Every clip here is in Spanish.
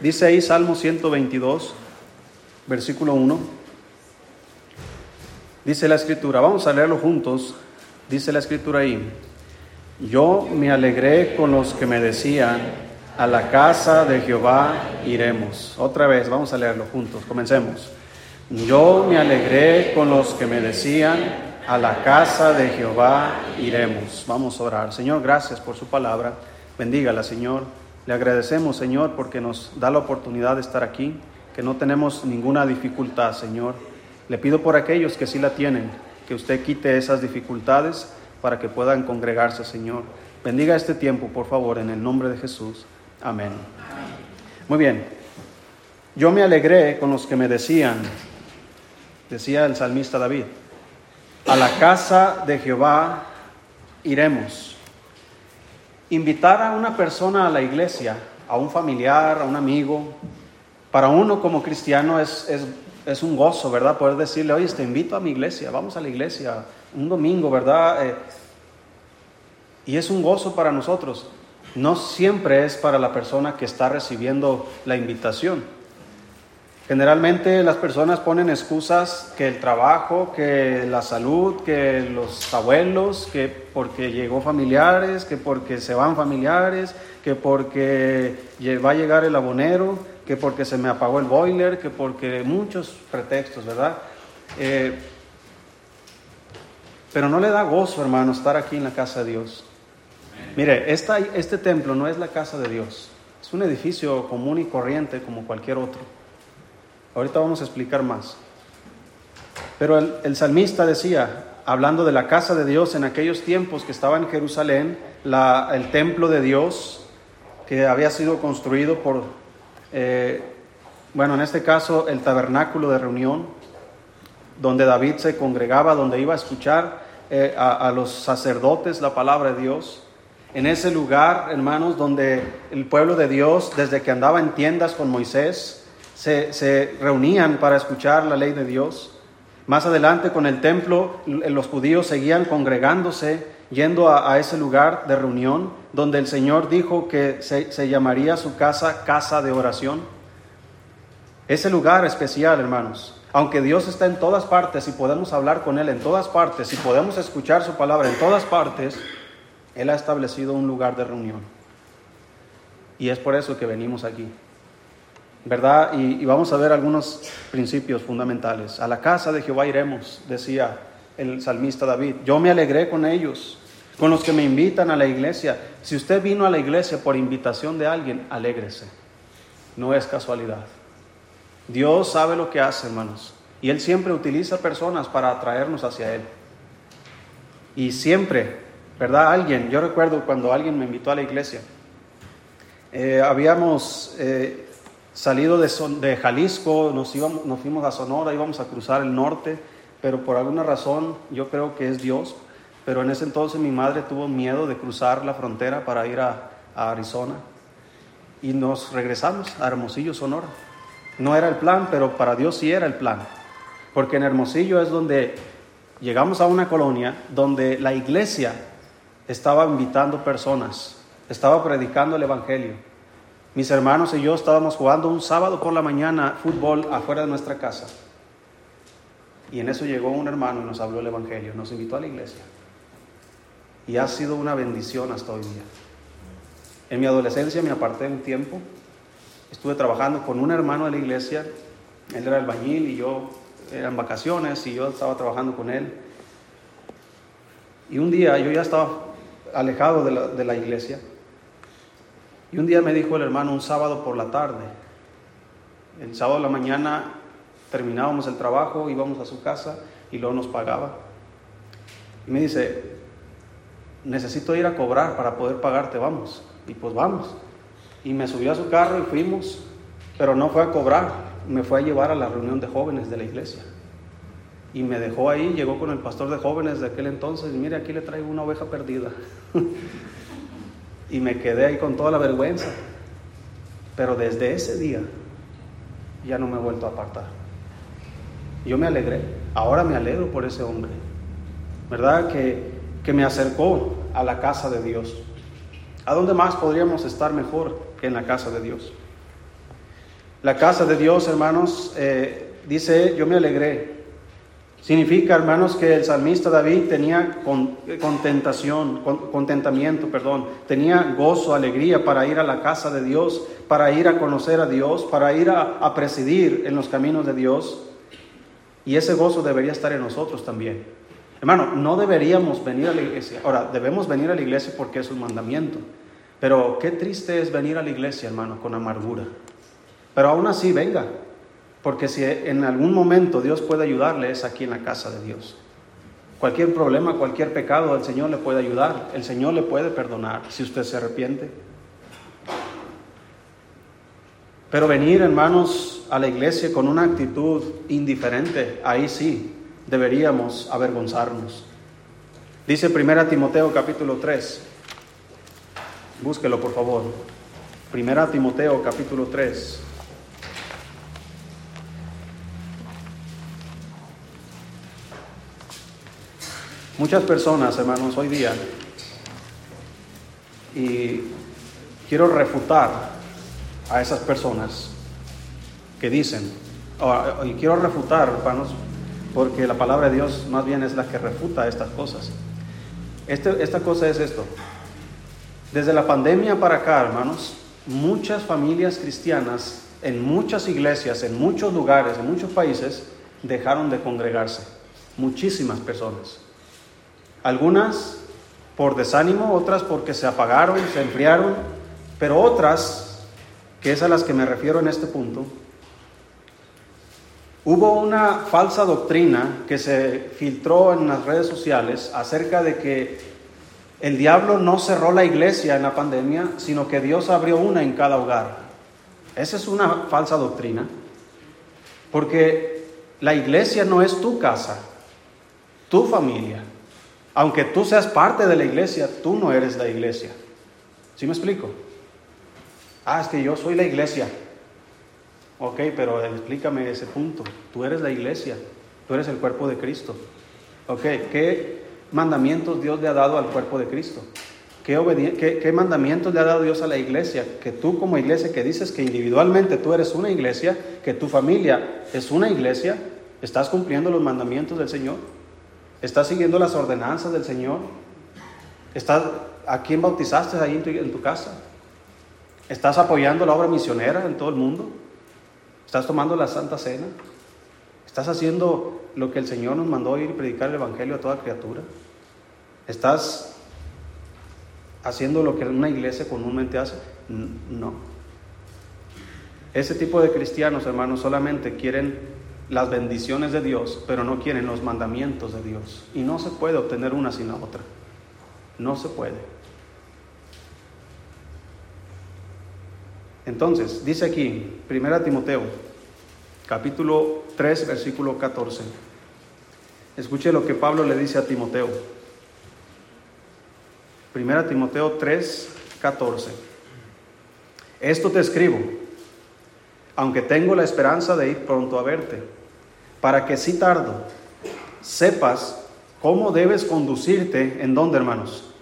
Dice ahí Salmo 122, versículo 1. Dice la escritura, vamos a leerlo juntos. Dice la escritura ahí, yo me alegré con los que me decían, a la casa de Jehová iremos. Otra vez, vamos a leerlo juntos, comencemos. Yo me alegré con los que me decían, a la casa de Jehová iremos. Vamos a orar. Señor, gracias por su palabra. Bendígala, Señor. Le agradecemos, Señor, porque nos da la oportunidad de estar aquí, que no tenemos ninguna dificultad, Señor. Le pido por aquellos que sí la tienen, que usted quite esas dificultades para que puedan congregarse, Señor. Bendiga este tiempo, por favor, en el nombre de Jesús. Amén. Muy bien. Yo me alegré con los que me decían, decía el salmista David, a la casa de Jehová iremos. Invitar a una persona a la iglesia, a un familiar, a un amigo, para uno como cristiano es, es, un gozo, ¿verdad? Poder decirle, oye, te invito a mi iglesia, vamos a la iglesia un domingo, ¿verdad? Eh, y es un gozo para nosotros. No siempre es para la persona que está recibiendo la invitación. Generalmente las personas ponen excusas que el trabajo, que la salud, que los abuelos, que porque llegó familiares, que porque se van familiares, que porque va a llegar el abonero, que porque se me apagó el boiler, que porque muchos pretextos, ¿verdad? Eh, pero no le da gozo, hermano, estar aquí en la casa de Dios. Mire, este templo no es la casa de Dios, es un edificio común y corriente como cualquier otro. Ahorita vamos a explicar más. Pero el, salmista decía, hablando de la casa de Dios en aquellos tiempos que estaba en Jerusalén, el templo de Dios que había sido construido por, eh, bueno, en este caso el tabernáculo de reunión, donde David se congregaba, donde iba a escuchar eh, a, a los sacerdotes la palabra de Dios. En ese lugar, hermanos, donde el pueblo de Dios, desde que andaba en tiendas con Moisés, se, reunían para escuchar la ley de Dios. Más adelante con el templo, los judíos seguían congregándose, yendo a, ese lugar de reunión, donde el Señor dijo que se, se, llamaría su casa casa de oración. Ese lugar especial, hermanos. Aunque Dios está en todas partes y podemos hablar con Él en todas partes y podemos escuchar su palabra en todas partes, Él ha establecido un lugar de reunión. Y es por eso que venimos aquí. ¿Verdad? Y, vamos a ver algunos principios fundamentales. A la casa de Jehová iremos, decía el salmista David. Yo me alegré con ellos, con los que me invitan a la iglesia. Si usted vino a la iglesia por invitación de alguien, alégrese. No es casualidad. Dios sabe lo que hace, hermanos. Y Él siempre utiliza personas para atraernos hacia Él. Y siempre, ¿verdad? Alguien, yo recuerdo cuando alguien me invitó a la iglesia, eh, habíamos eh, salido de, Jalisco, nos, íbamos, nos fuimos a Sonora, íbamos a cruzar el norte, pero por alguna razón yo creo que es Dios, pero en ese entonces mi madre tuvo miedo de cruzar la frontera para ir a, a Arizona y nos regresamos a Hermosillo, Sonora. No era el plan, pero para Dios sí era el plan, porque en Hermosillo es donde llegamos a una colonia donde la iglesia estaba invitando personas, estaba predicando el Evangelio. Mis hermanos y yo estábamos jugando un sábado por la mañana fútbol afuera de nuestra casa. Y en eso llegó un hermano y nos habló el Evangelio, nos invitó a la iglesia. Y ha sido una bendición hasta hoy día. En mi adolescencia me aparté un tiempo, estuve trabajando con un hermano de la iglesia, él era albañil y yo eran vacaciones y yo estaba trabajando con él. Y un día yo ya estaba alejado de la, de la iglesia y un día me dijo el hermano, un sábado por la tarde, el sábado de la mañana terminábamos el trabajo, íbamos a su casa y luego nos pagaba. Y me dice, necesito ir a cobrar para poder pagarte, vamos. Y pues vamos. Y me subió a su carro y fuimos, pero no fue a cobrar, me fue a llevar a la reunión de jóvenes de la iglesia. Y me dejó ahí, llegó con el pastor de jóvenes de aquel entonces, y mire, aquí le traigo una oveja perdida. Y me quedé ahí con toda la vergüenza. Pero desde ese día ya no me he vuelto a apartar. Yo me alegré. Ahora me alegro por ese hombre. ¿Verdad? Que, que me acercó a la casa de Dios. ¿A dónde más podríamos estar mejor que en la casa de Dios? La casa de Dios, hermanos, eh, dice, yo me alegré. Significa, hermanos, que el salmista David tenía contentación, contentamiento, perdón, tenía gozo, alegría para ir a la casa de Dios, para ir a conocer a Dios, para ir a, a presidir en los caminos de Dios. Y ese gozo debería estar en nosotros también. Hermano, no deberíamos venir a la iglesia. Ahora, debemos venir a la iglesia porque es un mandamiento. Pero qué triste es venir a la iglesia, hermano, con amargura. Pero aún así, venga. Porque si en algún momento Dios puede ayudarle, es aquí en la casa de Dios. Cualquier problema, cualquier pecado, el Señor le puede ayudar. El Señor le puede perdonar si usted se arrepiente. Pero venir, hermanos, a la iglesia con una actitud indiferente, ahí sí deberíamos avergonzarnos. Dice 1 Timoteo capítulo 3. Búsquelo, por favor. 1 Timoteo capítulo 3. Muchas personas, hermanos, hoy día, y quiero refutar a esas personas que dicen, y quiero refutar, hermanos, porque la palabra de Dios más bien es la que refuta estas cosas. Este, esta cosa es esto. Desde la pandemia para acá, hermanos, muchas familias cristianas en muchas iglesias, en muchos lugares, en muchos países, dejaron de congregarse. Muchísimas personas. Algunas por desánimo, otras porque se apagaron, se enfriaron, pero otras, que es a las que me refiero en este punto, hubo una falsa doctrina que se filtró en las redes sociales acerca de que el diablo no cerró la iglesia en la pandemia, sino que Dios abrió una en cada hogar. Esa es una falsa doctrina, porque la iglesia no es tu casa, tu familia. Aunque tú seas parte de la iglesia, tú no eres la iglesia. ¿Sí me explico? Ah, es que yo soy la iglesia. Ok, pero explícame ese punto. Tú eres la iglesia, tú eres el cuerpo de Cristo. Ok, ¿qué mandamientos Dios le ha dado al cuerpo de Cristo? ¿Qué, ¿Qué, mandamientos le ha dado Dios a la iglesia? Que tú como iglesia que dices que individualmente tú eres una iglesia, que tu familia es una iglesia, ¿estás cumpliendo los mandamientos del Señor? ¿Estás siguiendo las ordenanzas del Señor? ¿Estás, ¿A quién bautizaste ahí en tu, en tu casa? ¿Estás apoyando la obra misionera en todo el mundo? ¿Estás tomando la Santa Cena? ¿Estás haciendo lo que el Señor nos mandó ir y predicar el Evangelio a toda criatura? ¿Estás haciendo lo que una iglesia comúnmente hace? No. Ese tipo de cristianos, hermanos, solamente quieren las bendiciones de Dios, pero no quieren los mandamientos de Dios. Y no se puede obtener una sin la otra. No se puede. Entonces, dice aquí, 1 Timoteo, capítulo 3, versículo 14. Escuche lo que Pablo le dice a Timoteo. 1 Timoteo 3, 14. Esto te escribo, aunque tengo la esperanza de ir pronto a verte para que si tardo, sepas cómo debes conducirte en dónde, hermanos?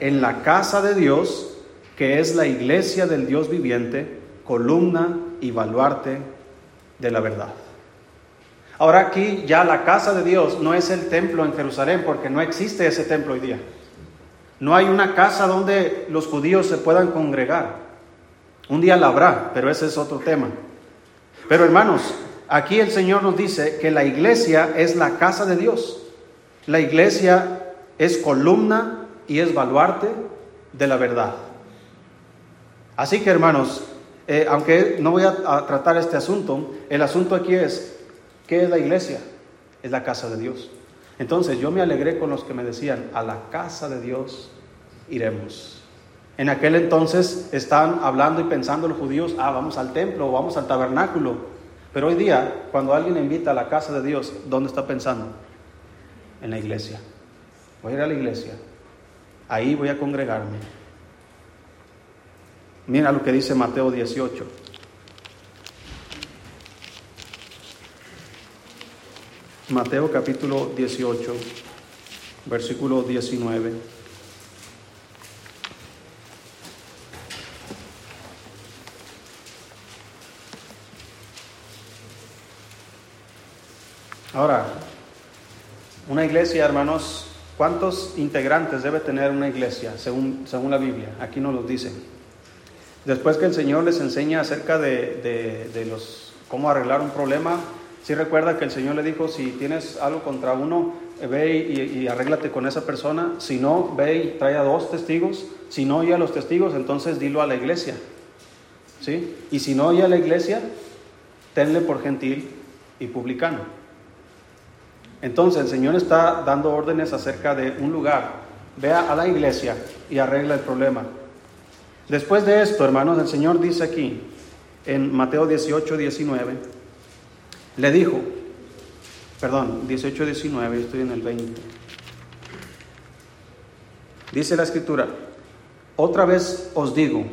En la casa de Dios, que es la iglesia del Dios viviente, columna y baluarte de la verdad. Ahora aquí ya la casa de Dios no es el templo en Jerusalén, porque no existe ese templo hoy día. No hay una casa donde los judíos se puedan congregar. Un día la habrá, pero ese es otro tema. Pero hermanos, Aquí el Señor nos dice que la iglesia es la casa de Dios. La iglesia es columna y es baluarte de la verdad. Así que hermanos, eh, aunque no voy a, tratar este asunto, el asunto aquí es, ¿qué es la iglesia? Es la casa de Dios. Entonces yo me alegré con los que me decían, a la casa de Dios iremos. En aquel entonces están hablando y pensando los judíos, ah, vamos al templo, vamos al tabernáculo. Pero hoy día, cuando alguien invita a la casa de Dios, ¿dónde está pensando? En la iglesia. Voy a ir a la iglesia. Ahí voy a congregarme. Mira lo que dice Mateo 18. Mateo capítulo 18, versículo 19. Ahora, una iglesia, hermanos, ¿cuántos integrantes debe tener una iglesia según, según la Biblia? Aquí nos lo dice. Después que el Señor les enseña acerca de, de, los, cómo arreglar un problema, si recuerda que el Señor le dijo, si tienes algo contra uno, ve y, y, arréglate con esa persona. Si no, ve y trae a dos testigos. Si no oye a los testigos, entonces dilo a la iglesia. ¿Sí? Y si no oye a la iglesia, tenle por gentil y publicano. Entonces el Señor está dando órdenes acerca de un lugar. Vea a la iglesia y arregla el problema. Después de esto, hermanos, el Señor dice aquí, en Mateo 18, 19, le dijo, perdón, 18, 19, estoy en el 20. Dice la escritura, otra vez os digo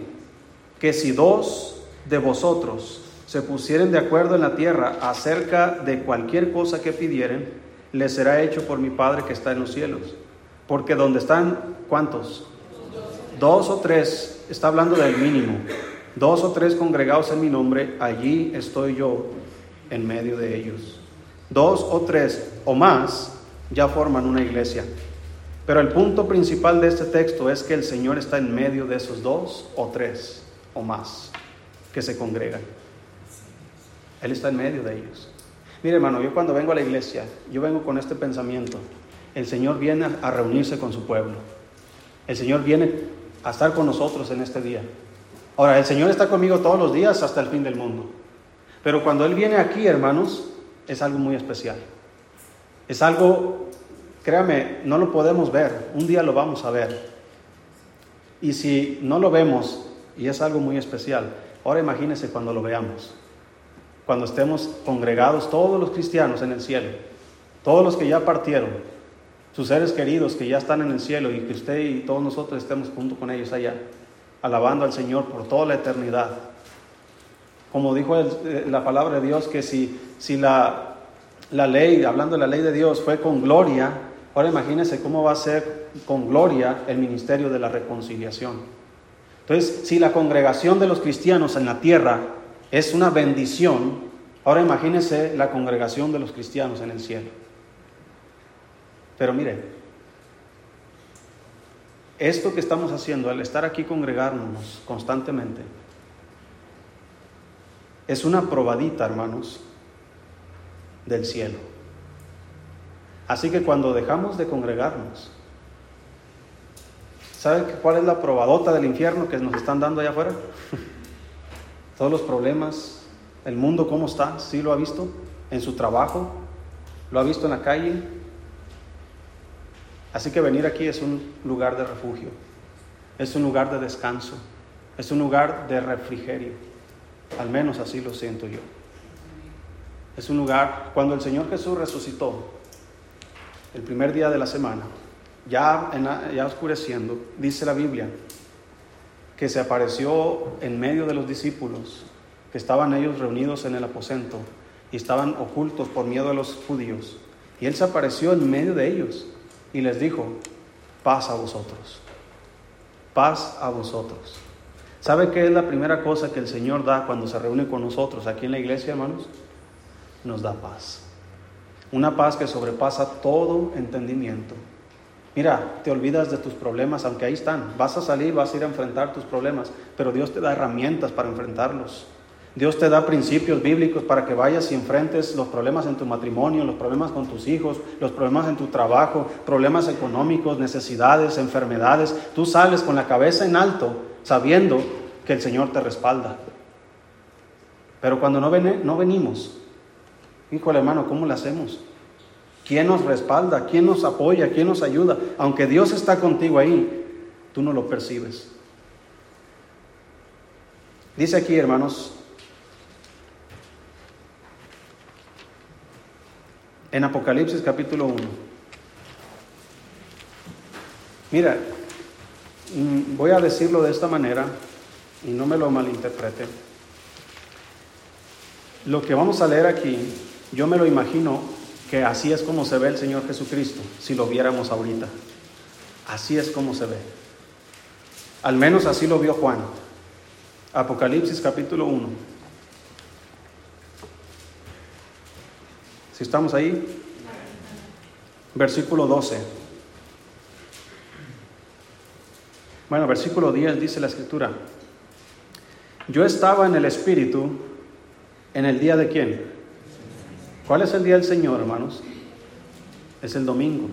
que si dos de vosotros se pusieren de acuerdo en la tierra acerca de cualquier cosa que pidieren, les será hecho por mi Padre que está en los cielos. Porque donde están, ¿cuántos? Dos o tres, está hablando del mínimo. Dos o tres congregados en mi nombre, allí estoy yo en medio de ellos. Dos o tres o más ya forman una iglesia. Pero el punto principal de este texto es que el Señor está en medio de esos dos o tres o más que se congregan. Él está en medio de ellos. Mire hermano, yo cuando vengo a la iglesia, yo vengo con este pensamiento. El Señor viene a reunirse con su pueblo. El Señor viene a estar con nosotros en este día. Ahora, el Señor está conmigo todos los días hasta el fin del mundo. Pero cuando Él viene aquí, hermanos, es algo muy especial. Es algo, créame, no lo podemos ver. Un día lo vamos a ver. Y si no lo vemos, y es algo muy especial, ahora imagínese cuando lo veamos cuando estemos congregados todos los cristianos en el cielo, todos los que ya partieron, sus seres queridos que ya están en el cielo y que usted y todos nosotros estemos junto con ellos allá, alabando al Señor por toda la eternidad. Como dijo eh, la palabra de Dios, que si, si la, la ley, hablando de la ley de Dios, fue con gloria, ahora imagínese cómo va a ser con gloria el ministerio de la reconciliación. Entonces, si la congregación de los cristianos en la tierra es una bendición. Ahora imagínese la congregación de los cristianos en el cielo. Pero mire, esto que estamos haciendo, al estar aquí congregándonos constantemente, es una probadita, hermanos, del cielo. Así que cuando dejamos de congregarnos, ¿sabe cuál es la probadota del infierno que nos están dando allá afuera? todos los problemas, el mundo cómo está, sí lo ha visto en su trabajo, lo ha visto en la calle. Así que venir aquí es un lugar de refugio, es un lugar de descanso, es un lugar de refrigerio, al menos así lo siento yo. Es un lugar, cuando el Señor Jesús resucitó, el primer día de la semana, ya, ya oscureciendo, dice la Biblia, que se apareció en medio de los discípulos, que estaban ellos reunidos en el aposento y estaban ocultos por miedo a los judíos. Y Él se apareció en medio de ellos y les dijo, paz a vosotros, paz a vosotros. ¿Sabe qué es la primera cosa que el Señor da cuando se reúne con nosotros aquí en la iglesia, hermanos? Nos da paz. Una paz que sobrepasa todo entendimiento. Mira, te olvidas de tus problemas, aunque ahí están. Vas a salir, vas a ir a enfrentar tus problemas, pero Dios te da herramientas para enfrentarlos. Dios te da principios bíblicos para que vayas y enfrentes los problemas en tu matrimonio, los problemas con tus hijos, los problemas en tu trabajo, problemas económicos, necesidades, enfermedades. Tú sales con la cabeza en alto sabiendo que el Señor te respalda. Pero cuando no, no venimos, híjole hermano, ¿cómo lo hacemos? ¿Quién nos respalda? ¿Quién nos apoya? ¿Quién nos ayuda? Aunque Dios está contigo ahí, tú no lo percibes. Dice aquí, hermanos, en Apocalipsis capítulo 1. Mira, mm, voy a decirlo de esta manera y no me lo malinterpreten. Lo que vamos a leer aquí, yo me lo imagino que así es como se ve el Señor Jesucristo, si lo viéramos ahorita. Así es como se ve. Al menos así lo vio Juan. Apocalipsis capítulo 1. Si estamos ahí, versículo 12. Bueno, versículo 10 dice la escritura, yo estaba en el Espíritu en el día de quién? ¿Cuál es el día del Señor, hermanos? Es el domingo.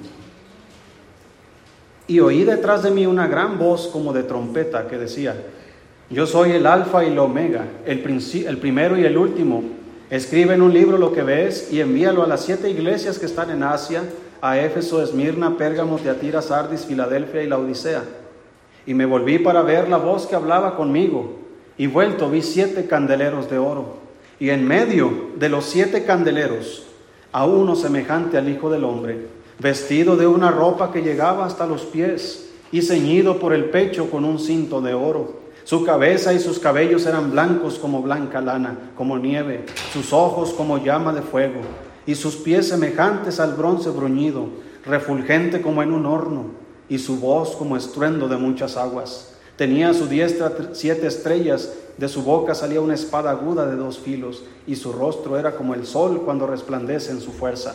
Y oí detrás de mí una gran voz como de trompeta que decía, yo soy el alfa y el omega, el, el primero y el último. Escribe en un libro lo que ves y envíalo a las siete iglesias que están en Asia, a Éfeso, Esmirna, Pérgamo, Teatira, Sardis, Filadelfia y la Odisea. Y me volví para ver la voz que hablaba conmigo, y vuelto vi siete candeleros de oro, y en medio de los siete candeleros a uno semejante al Hijo del Hombre, vestido de una ropa que llegaba hasta los pies, y ceñido por el pecho con un cinto de oro su cabeza y sus cabellos eran blancos como blanca lana, como nieve, sus ojos como llama de fuego, y sus pies semejantes al bronce bruñido, refulgente como en un horno, y su voz como estruendo de muchas aguas. Tenía a su diestra siete estrellas, de su boca salía una espada aguda de dos filos, y su rostro era como el sol cuando resplandece en su fuerza.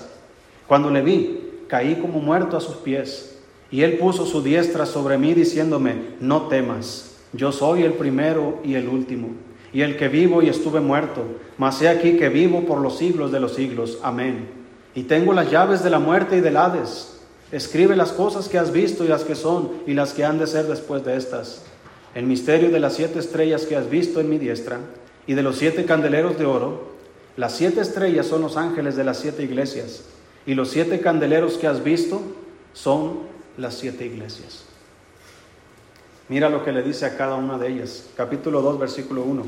Cuando le vi, caí como muerto a sus pies, y él puso su diestra sobre mí, diciéndome, no temas yo soy el primero y el último, y el que vivo y estuve muerto, mas he aquí que vivo por los siglos de los siglos. Amén. Y tengo las llaves de la muerte y del Hades. Escribe las cosas que has visto y las que son y las que han de ser después de estas. El misterio de las siete estrellas que has visto en mi diestra y de los siete candeleros de oro. Las siete estrellas son los ángeles de las siete iglesias y los siete candeleros que has visto son las siete iglesias. Mira lo que le dice a cada una de ellas. Capítulo 2, versículo 1.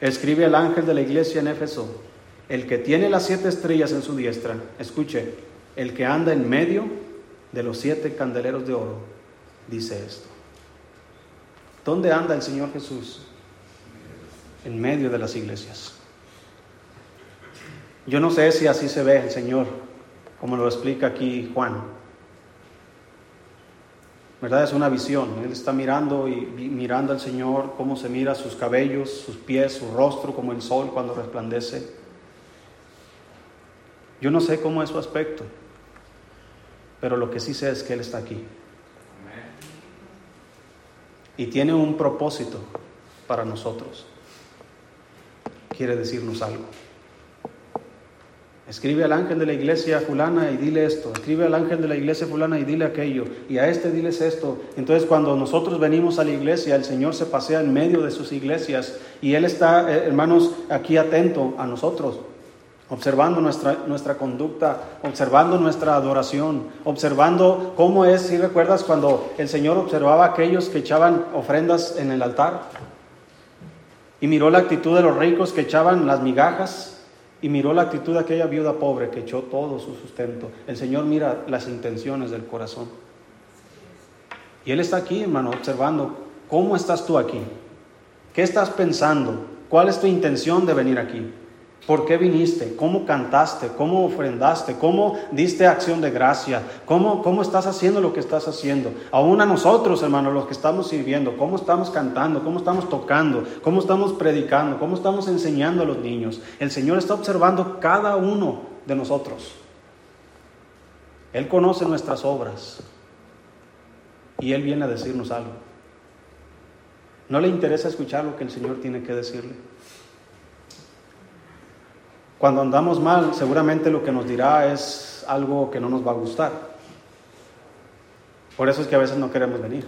Escribe al ángel de la iglesia en Éfeso, el que tiene las siete estrellas en su diestra, escuche, el que anda en medio de los siete candeleros de oro, dice esto. ¿Dónde anda el Señor Jesús? En medio de las iglesias. Yo no sé si así se ve el Señor, como lo explica aquí Juan. ¿verdad? Es una visión. Él está mirando y mirando al Señor, cómo se mira sus cabellos, sus pies, su rostro, como el sol cuando resplandece. Yo no sé cómo es su aspecto, pero lo que sí sé es que Él está aquí. Y tiene un propósito para nosotros. Quiere decirnos algo. Escribe al ángel de la iglesia fulana y dile esto. Escribe al ángel de la iglesia fulana y dile aquello. Y a este diles esto. Entonces cuando nosotros venimos a la iglesia, el Señor se pasea en medio de sus iglesias y Él está, eh, hermanos, aquí atento a nosotros. Observando nuestra, nuestra conducta, observando nuestra adoración, observando cómo es, si recuerdas cuando el Señor observaba a aquellos que echaban ofrendas en el altar y miró la actitud de los ricos que echaban las migajas y miró la actitud de aquella viuda pobre que echó todo su sustento. El Señor mira las intenciones del corazón. Y Él está aquí, hermano, observando cómo estás tú aquí. ¿Qué estás pensando? ¿Cuál es tu intención de venir aquí? ¿Por qué viniste? ¿Cómo cantaste? ¿Cómo ofrendaste? ¿Cómo diste acción de gracia? ¿Cómo, ¿Cómo estás haciendo lo que estás haciendo? Aún a nosotros, hermanos, los que estamos sirviendo, ¿cómo estamos cantando? ¿Cómo estamos tocando? ¿Cómo estamos predicando? ¿Cómo estamos enseñando a los niños? El Señor está observando cada uno de nosotros. Él conoce nuestras obras y Él viene a decirnos algo. No le interesa escuchar lo que el Señor tiene que decirle. Cuando andamos mal, seguramente lo que nos dirá es algo que no nos va a gustar. Por eso es que a veces no queremos venir,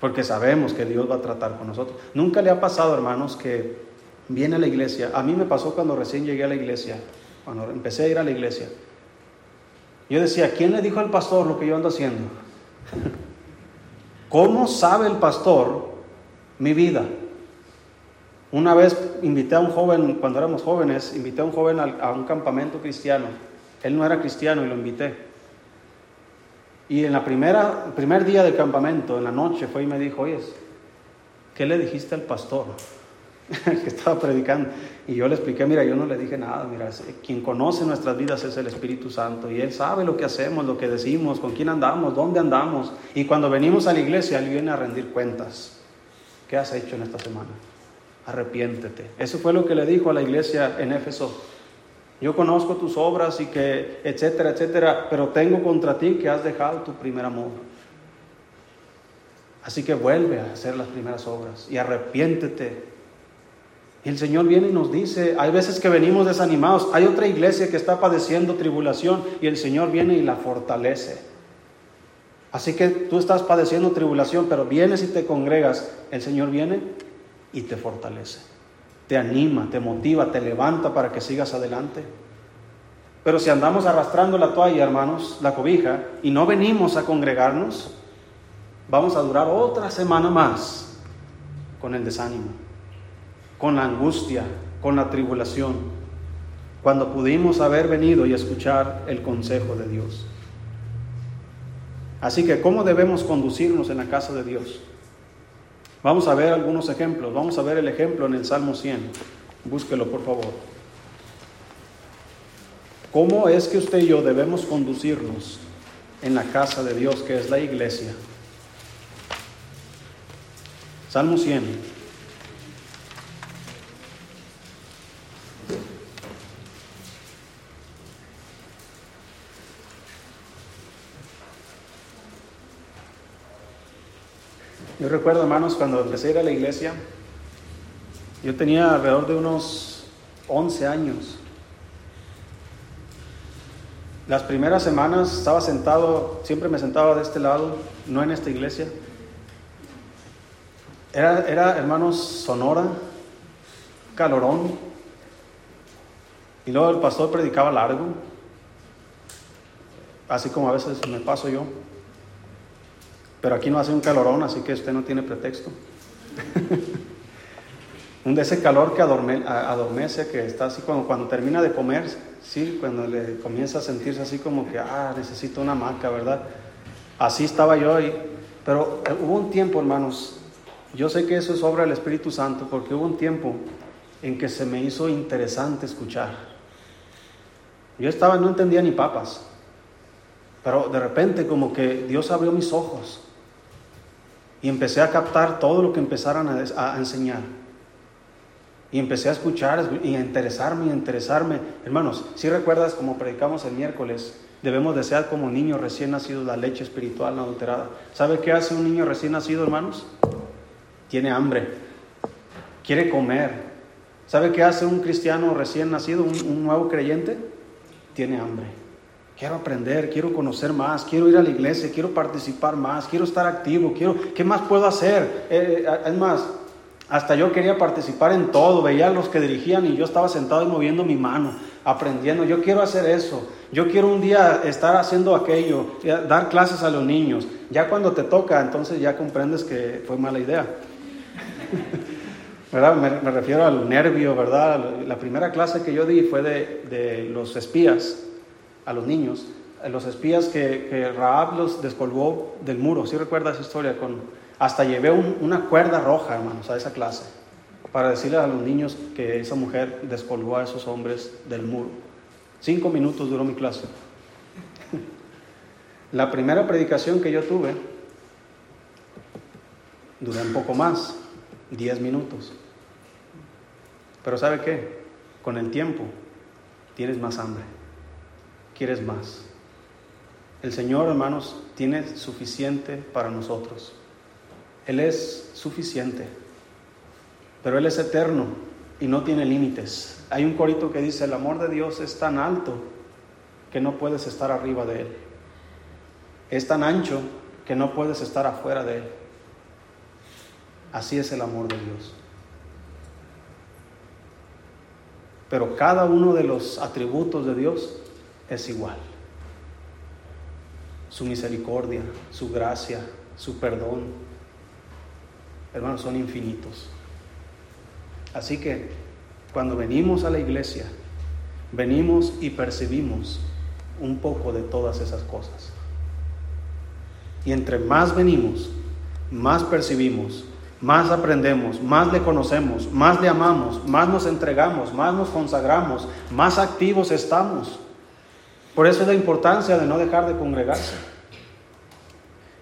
porque sabemos que Dios va a tratar con nosotros. Nunca le ha pasado, hermanos, que viene a la iglesia. A mí me pasó cuando recién llegué a la iglesia, cuando empecé a ir a la iglesia. Yo decía, ¿quién le dijo al pastor lo que yo ando haciendo? ¿Cómo sabe el pastor mi vida? Una vez invité a un joven, cuando éramos jóvenes, invité a un joven a, un campamento cristiano. Él no era cristiano y lo invité. Y en la primera, el primer día del campamento, en la noche, fue y me dijo, oye, ¿qué le dijiste al pastor que estaba predicando? Y yo le expliqué, mira, yo no le dije nada, mira, quien conoce nuestras vidas es el Espíritu Santo y Él sabe lo que hacemos, lo que decimos, con quién andamos, dónde andamos. Y cuando venimos a la iglesia, Él viene a rendir cuentas. ¿Qué has hecho en esta semana? Arrepiéntete. Eso fue lo que le dijo a la iglesia en Éfeso. Yo conozco tus obras y que, etcétera, etcétera, pero tengo contra ti que has dejado tu primer amor. Así que vuelve a hacer las primeras obras y arrepiéntete. Y el Señor viene y nos dice, hay veces que venimos desanimados, hay otra iglesia que está padeciendo tribulación y el Señor viene y la fortalece. Así que tú estás padeciendo tribulación, pero vienes y te congregas, el Señor viene y te fortalece, te anima, te motiva, te levanta para que sigas adelante. Pero si andamos arrastrando la toalla, hermanos, la cobija, y no venimos a congregarnos, vamos a durar otra semana más con el desánimo, con la angustia, con la tribulación, cuando pudimos haber venido y escuchar el consejo de Dios. Así que, ¿cómo debemos conducirnos en la casa de Dios? Vamos a ver algunos ejemplos. Vamos a ver el ejemplo en el Salmo 100. Búsquelo, por favor. ¿Cómo es que usted y yo debemos conducirnos en la casa de Dios, que es la iglesia? Salmo 100. Yo recuerdo, hermanos, cuando empecé a ir a la iglesia, yo tenía alrededor de unos 11 años. Las primeras semanas estaba sentado, siempre me sentaba de este lado, no en esta iglesia, era, era, hermanos, Sonora, calorón. Y luego el pastor predicaba largo, así como a veces me paso yo. Pero aquí no hace un calorón, así que usted no tiene pretexto. un de ese calor que adormece, que está así cuando, termina de comer, sí, cuando le comienza a sentirse así como que, ah, necesito una hamaca, ¿verdad? Así estaba yo ahí. Pero eh, hubo un tiempo, hermanos, yo sé que eso es obra del Espíritu Santo porque hubo un tiempo en que se me hizo interesante escuchar. Yo estaba, no entendía ni papas, pero de repente como que Dios abrió mis ojos y empecé a captar todo lo que empezaran a, enseñar. Y empecé a escuchar y a interesarme y a interesarme. Hermanos, si recuerdas como predicamos el miércoles, debemos desear como niño recién nacido la leche espiritual no adulterada. ¿Sabe qué hace un niño recién nacido, hermanos? tiene hambre, quiere comer. ¿Sabe qué hace un cristiano recién nacido, un, nuevo creyente? Tiene hambre. Quiero aprender, quiero conocer más, quiero ir a la iglesia, quiero participar más, quiero estar activo, quiero, ¿qué más puedo hacer? Eh, eh, es más, hasta yo quería participar en todo, veía a los que dirigían y yo estaba sentado y moviendo mi mano, aprendiendo, yo quiero hacer eso, yo quiero un día estar haciendo aquello, dar clases a los niños. Ya cuando te toca, entonces ya comprendes que fue mala idea. ¿verdad? Me, refiero al nervio, ¿verdad? La primera clase que yo di fue de, los espías a los niños, los espías que, Raab los descolgó del muro. ¿Sí recuerda esa historia? Con, hasta llevé una cuerda roja, hermanos, a esa clase, para decirle a los niños que esa mujer descolgó a esos hombres del muro. Cinco minutos duró mi clase. La primera predicación que yo tuve duró un poco más. 10 minutos. Pero ¿sabe qué? Con el tiempo tienes más hambre, quieres más. El Señor, hermanos, tiene suficiente para nosotros. Él es suficiente, pero Él es eterno y no tiene límites. Hay un corito que dice, el amor de Dios es tan alto que no puedes estar arriba de Él. Es tan ancho que no puedes estar afuera de Él. Así es el amor de Dios. Pero cada uno de los atributos de Dios es igual. Su misericordia, su gracia, su perdón, hermanos, son infinitos. Así que cuando venimos a la iglesia, venimos y percibimos un poco de todas esas cosas. Y entre más venimos, más percibimos más aprendemos, más le conocemos, más le amamos, más nos entregamos, más nos consagramos, más activos estamos. Por eso es la importancia de no dejar de congregarse.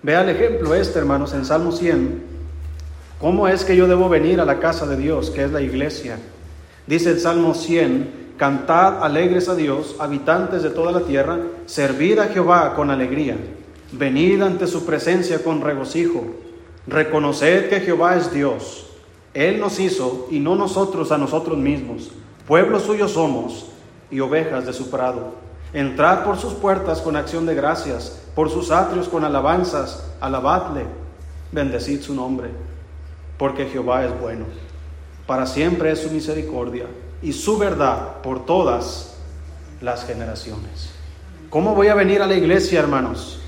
Vea el ejemplo este, hermanos, en Salmo 100. ¿Cómo es que yo debo venir a la casa de Dios, que es la iglesia? Dice el Salmo 100, cantad alegres a Dios, habitantes de toda la tierra, servid a Jehová con alegría, venid ante su presencia con regocijo, reconoced que Jehová es Dios, Él nos hizo y no nosotros a nosotros mismos, pueblo suyo somos y ovejas de su prado. Entrad por sus puertas con acción de gracias, por sus atrios con alabanzas, alabadle, bendecid su nombre, porque Jehová es bueno, para siempre es su misericordia y su verdad por todas las generaciones. ¿Cómo voy a venir a la iglesia, hermanos?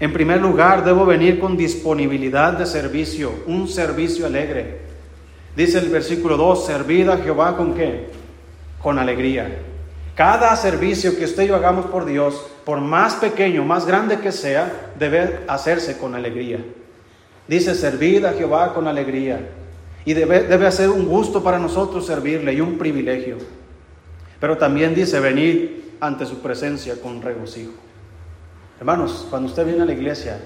En primer lugar, debo venir con disponibilidad de servicio, un servicio alegre. Dice el versículo 2, servid a Jehová con qué? Con alegría. Cada servicio que usted y yo hagamos por Dios, por más pequeño, más grande que sea, debe hacerse con alegría. Dice, servid a Jehová con alegría. Y debe, debe ser un gusto para nosotros servirle y un privilegio. Pero también dice, venid ante su presencia con regocijo. Hermanos, cuando usted viene a la iglesia,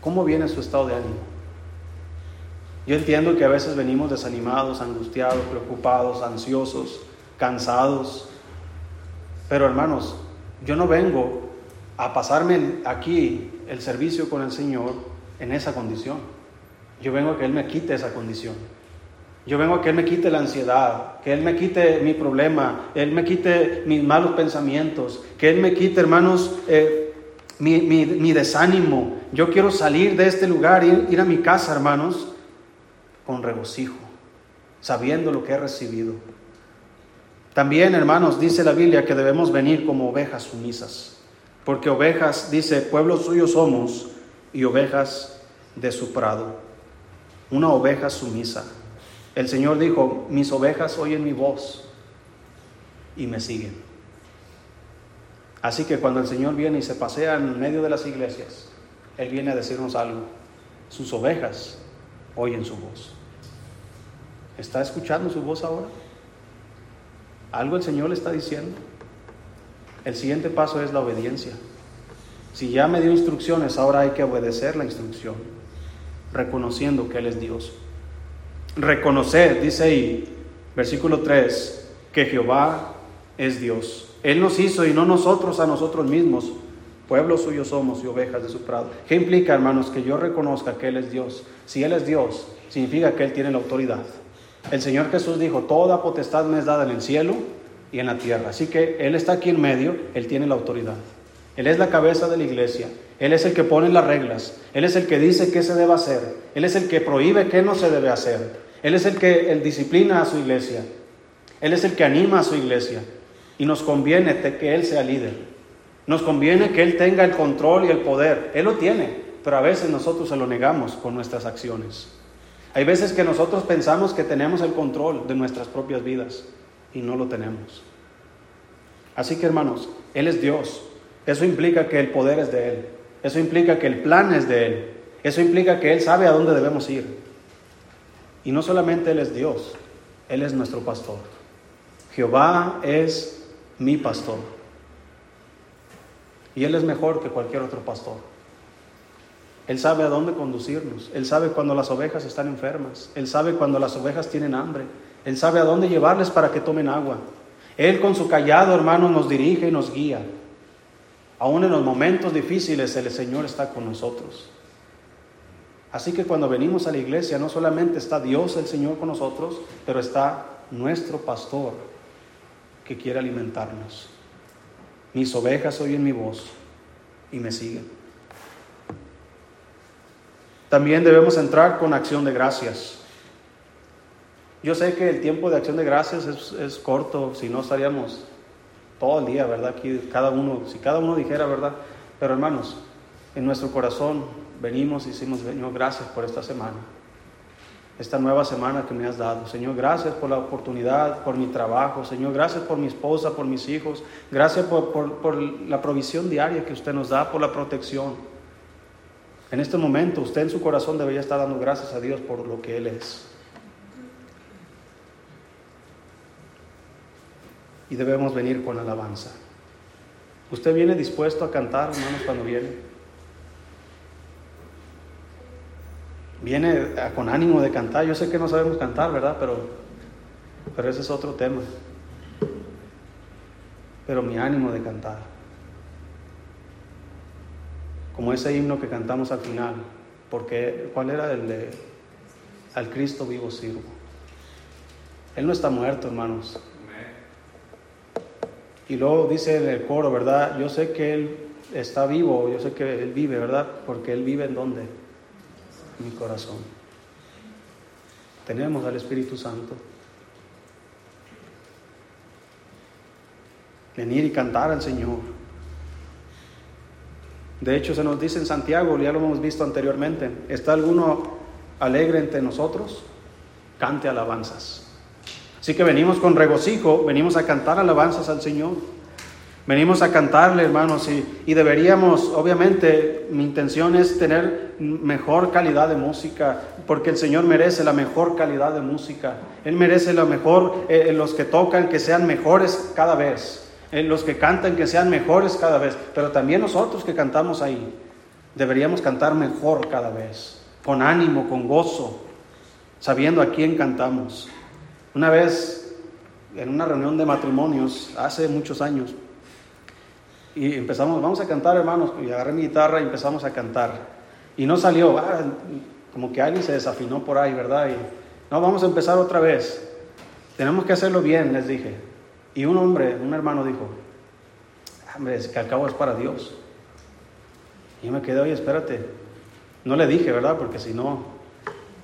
¿cómo viene su estado de ánimo? Yo entiendo que a veces venimos desanimados, angustiados, preocupados, ansiosos, cansados, pero hermanos, yo no vengo a pasarme aquí el servicio con el Señor en esa condición. Yo vengo a que Él me quite esa condición. Yo vengo a que Él me quite la ansiedad, que Él me quite mi problema, Él me quite mis malos pensamientos, que Él me quite, hermanos, eh, mi, desánimo. Yo quiero salir de este lugar, y ir a mi casa, hermanos, con regocijo, sabiendo lo que he recibido. También, hermanos, dice la Biblia que debemos venir como ovejas sumisas, porque ovejas, dice, pueblo suyo somos y ovejas de su prado. Una oveja sumisa. El Señor dijo, mis ovejas oyen mi voz y me siguen. Así que cuando el Señor viene y se pasea en medio de las iglesias, Él viene a decirnos algo. Sus ovejas oyen su voz. ¿Está escuchando su voz ahora? Algo el Señor le está diciendo. El siguiente paso es la obediencia. Si ya me dio instrucciones, ahora hay que obedecer la instrucción, reconociendo que Él es Dios. Reconocer, dice ahí, versículo 3, que Jehová es Dios. Él nos hizo y no nosotros a nosotros mismos. Pueblo suyo somos y ovejas de su prado. ¿Qué implica, hermanos, que yo reconozca que Él es Dios? Si Él es Dios, significa que Él tiene la autoridad. El Señor Jesús dijo, toda potestad me es dada en el cielo y en la tierra. Así que Él está aquí en medio, Él tiene la autoridad. Él es la cabeza de la iglesia. Él es el que pone las reglas. Él es el que dice qué se debe hacer. Él es el que prohíbe qué no se debe hacer. Él es el que disciplina a su iglesia. Él es el que anima a su iglesia. Y nos conviene que Él sea líder. Nos conviene que Él tenga el control y el poder. Él lo tiene, pero a veces nosotros se lo negamos con nuestras acciones. Hay veces que nosotros pensamos que tenemos el control de nuestras propias vidas y no lo tenemos. Así que hermanos, Él es Dios. Eso implica que el poder es de Él. Eso implica que el plan es de Él. Eso implica que Él sabe a dónde debemos ir. Y no solamente Él es Dios, Él es nuestro pastor. Jehová es mi pastor. Y Él es mejor que cualquier otro pastor. Él sabe a dónde conducirnos. Él sabe cuando las ovejas están enfermas. Él sabe cuando las ovejas tienen hambre. Él sabe a dónde llevarles para que tomen agua. Él con su callado, hermano, nos dirige y nos guía. Aún en los momentos difíciles el Señor está con nosotros. Así que cuando venimos a la iglesia no solamente está Dios el Señor con nosotros, pero está nuestro pastor que quiere alimentarnos. Mis ovejas oyen mi voz y me siguen. También debemos entrar con acción de gracias. Yo sé que el tiempo de acción de gracias es, corto, si no estaríamos todo el día, ¿verdad? Aquí cada uno, si cada uno dijera, ¿verdad? Pero hermanos, en nuestro corazón venimos y decimos, Señor, gracias por esta semana, esta nueva semana que me has dado. Señor, gracias por la oportunidad, por mi trabajo. Señor, gracias por mi esposa, por mis hijos. Gracias por, por la provisión diaria que usted nos da, por la protección. En este momento usted en su corazón debería estar dando gracias a Dios por lo que Él es. Y debemos venir con alabanza. ¿Usted viene dispuesto a cantar, hermanos, cuando viene? Viene con ánimo de cantar. Yo sé que no sabemos cantar, ¿verdad? Pero, pero ese es otro tema. pero mi ánimo de cantar. Como ese himno que cantamos al final, porque ¿cuál era el de al Cristo vivo sirvo? Él no está muerto, hermanos. Y luego dice en el coro, ¿verdad? Yo sé que Él está vivo, yo sé que Él vive, ¿verdad? Porque Él vive en dónde? En mi corazón. Tenemos al Espíritu Santo. Venir y cantar al Señor. De hecho, se nos dice en Santiago, ya lo hemos visto anteriormente, ¿está alguno alegre entre nosotros? Cante alabanzas. Así que venimos con regocijo, venimos a cantar alabanzas al Señor. Venimos a cantarle, hermanos, y, deberíamos, obviamente, mi intención es tener mejor calidad de música, porque el Señor merece la mejor calidad de música. Él merece lo mejor, eh, los que tocan, que sean mejores cada vez. Los que cantan, que sean mejores cada vez. Pero también nosotros que cantamos ahí, deberíamos cantar mejor cada vez, con ánimo, con gozo, sabiendo a quién cantamos. Una vez, en una reunión de matrimonios, hace muchos años, y empezamos, vamos a cantar, hermanos. Y agarré mi guitarra y empezamos a cantar. Y no salió, ah, como que alguien se desafinó por ahí, ¿verdad? Y no, vamos a empezar otra vez. Tenemos que hacerlo bien, les dije. Y un hombre, un hermano dijo, hombre, es que al cabo es para Dios. Y yo me quedé, oye, espérate. No le dije, ¿verdad? Porque si no,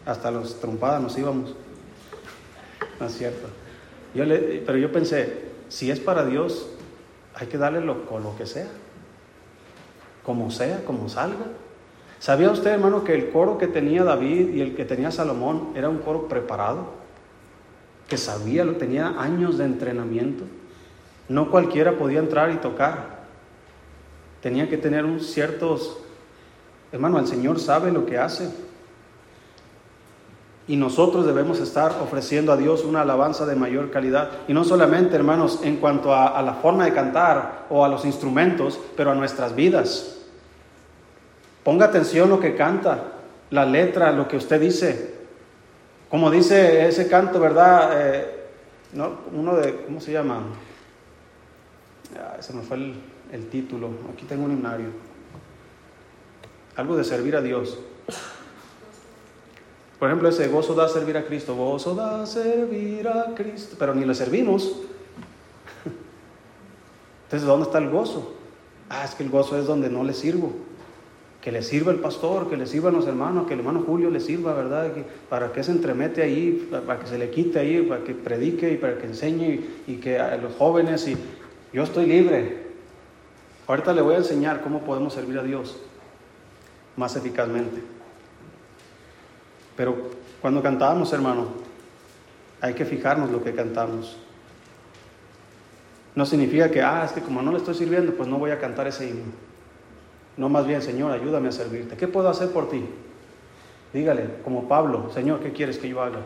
hasta los trompadas nos íbamos. No es cierto. Yo le, pero yo pensé, si es para Dios, hay que darle lo, con lo que sea, como sea, como salga. ¿Sabía usted, hermano, que el coro que tenía David y el que tenía Salomón era un coro preparado? Que sabía, lo tenía años de entrenamiento. No cualquiera podía entrar y tocar. Tenía que tener un ciertos... Hermano, el Señor sabe lo que hace. Y nosotros debemos estar ofreciendo a Dios una alabanza de mayor calidad. Y no solamente, hermanos, en cuanto a, la forma de cantar o a los instrumentos, pero a nuestras vidas. Ponga atención lo que canta, la letra, lo que usted dice. Como dice ese canto, ¿verdad? Eh, uno de, ¿cómo se llama? ese me fue el, el título. Aquí tengo un himnario. Algo de servir a Dios. Por ejemplo, ese gozo da servir a Cristo, gozo da servir a Cristo, pero ni le servimos. Entonces, ¿dónde está el gozo? Ah, es que el gozo es donde no le sirvo. Que le sirva el pastor, que le sirvan los hermanos, que el hermano Julio le sirva, ¿verdad? para que se entremete ahí, para que se le quite ahí, para que predique y para que enseñe y, que a los jóvenes y yo estoy libre. Ahorita le voy a enseñar cómo podemos servir a Dios más eficazmente. Pero cuando cantamos, hermano, hay que fijarnos lo que cantamos. No significa que, ah, es que como no le estoy sirviendo, pues no voy a cantar ese himno. No, más bien, Señor, ayúdame a servirte. ¿Qué puedo hacer por ti? Dígale, como Pablo, Señor, ¿qué quieres que yo haga?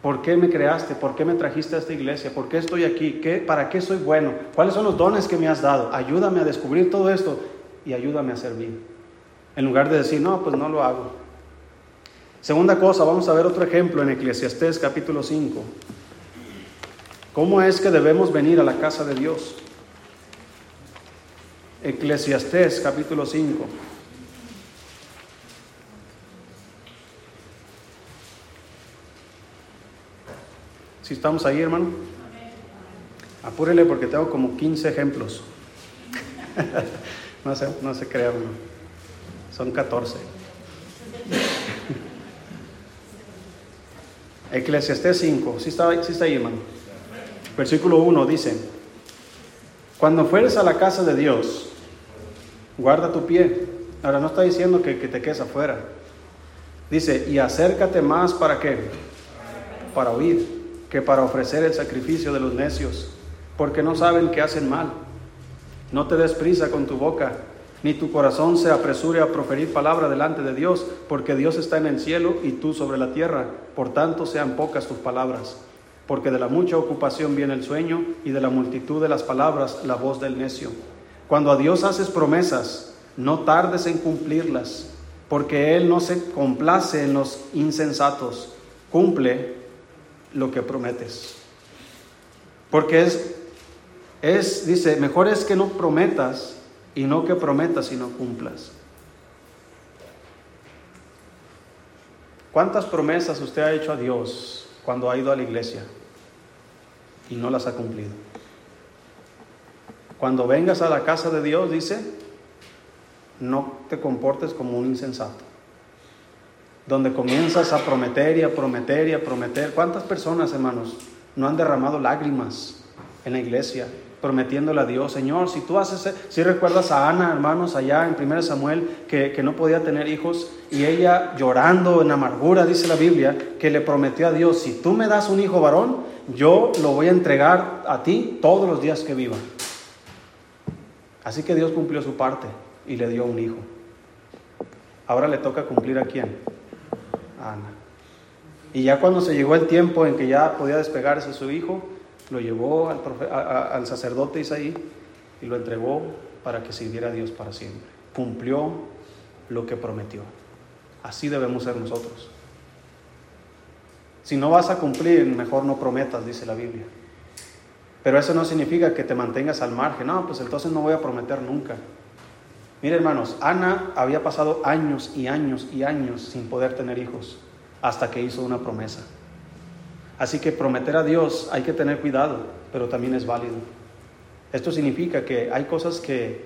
¿Por qué me creaste? ¿Por qué me trajiste a esta iglesia? ¿Por qué estoy aquí? ¿Qué, ¿Para qué soy bueno? ¿Cuáles son los dones que me has dado? Ayúdame a descubrir todo esto y ayúdame a servir. En lugar de decir, no, pues no lo hago. Segunda cosa, vamos a ver otro ejemplo en Eclesiastés capítulo 5. ¿Cómo es que debemos venir a la casa de Dios? Eclesiastés capítulo 5. Si estamos ahí, hermano. Apúrele porque tengo como 15 ejemplos. no se, no crea uno. Son 14. Eclesiastés 5, si está, está ahí, hermano. Versículo 1 dice, cuando fueres a la casa de Dios, guarda tu pie. Ahora no está diciendo que, te quedes afuera. Dice, y acércate más para qué? Para oír, que para ofrecer el sacrificio de los necios, porque no saben que hacen mal. No te des prisa con tu boca ni tu corazón se apresure a proferir palabra delante de Dios, porque Dios está en el cielo y tú sobre la tierra. Por tanto, sean pocas tus palabras, porque de la mucha ocupación viene el sueño y de la multitud de las palabras la voz del necio. Cuando a Dios haces promesas, no tardes en cumplirlas, porque Él no se complace en los insensatos. Cumple lo que prometes. Porque es Es, dice, mejor es que no prometas y no que prometas y no cumplas. ¿Cuántas promesas usted ha hecho a Dios cuando ha ido a la iglesia y no las ha cumplido? Cuando vengas a la casa de Dios, dice, no te comportes como un insensato. Donde comienzas a prometer y a prometer y a prometer. ¿Cuántas personas, hermanos, no han derramado lágrimas en la iglesia prometiéndole a Dios, Señor, si tú haces, si recuerdas a Ana, hermanos, allá en 1 Samuel, que, que no podía tener hijos, y ella llorando en amargura, dice la Biblia, que le prometió a Dios, si tú me das un hijo varón, yo lo voy a entregar a ti todos los días que viva. Así que Dios cumplió su parte y le dio un hijo. Ahora le toca cumplir a quién? A Ana. Y ya cuando se llegó el tiempo en que ya podía despegarse su hijo, lo llevó al, al sacerdote Isaí y lo entregó para que sirviera a Dios para siempre. Cumplió lo que prometió. Así debemos ser nosotros. Si no vas a cumplir, mejor no prometas, dice la Biblia. Pero eso no significa que te mantengas al margen. No, pues entonces no voy a prometer nunca. Mire hermanos, Ana había pasado años y años y años sin poder tener hijos hasta que hizo una promesa. Así que prometer a Dios hay que tener cuidado, pero también es válido. Esto significa que hay cosas que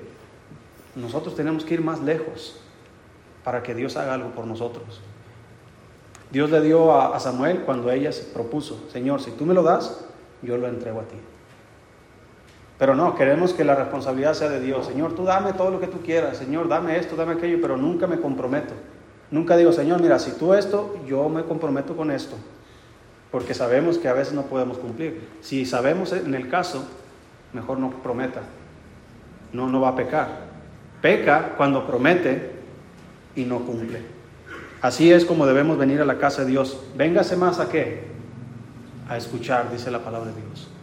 nosotros tenemos que ir más lejos para que Dios haga algo por nosotros. Dios le dio a, Samuel cuando ella se propuso, Señor, si tú me lo das, yo lo entrego a ti. Pero no, queremos que la responsabilidad sea de Dios. Señor, tú dame todo lo que tú quieras. Señor, dame esto, dame aquello, pero nunca me comprometo. Nunca digo, Señor, mira, si tú esto, yo me comprometo con esto. Porque sabemos que a veces no podemos cumplir. Si sabemos en el caso, mejor no prometa. No, no va a pecar. Peca cuando promete y no cumple. Así es como debemos venir a la casa de Dios. Véngase más a qué? A escuchar, dice la palabra de Dios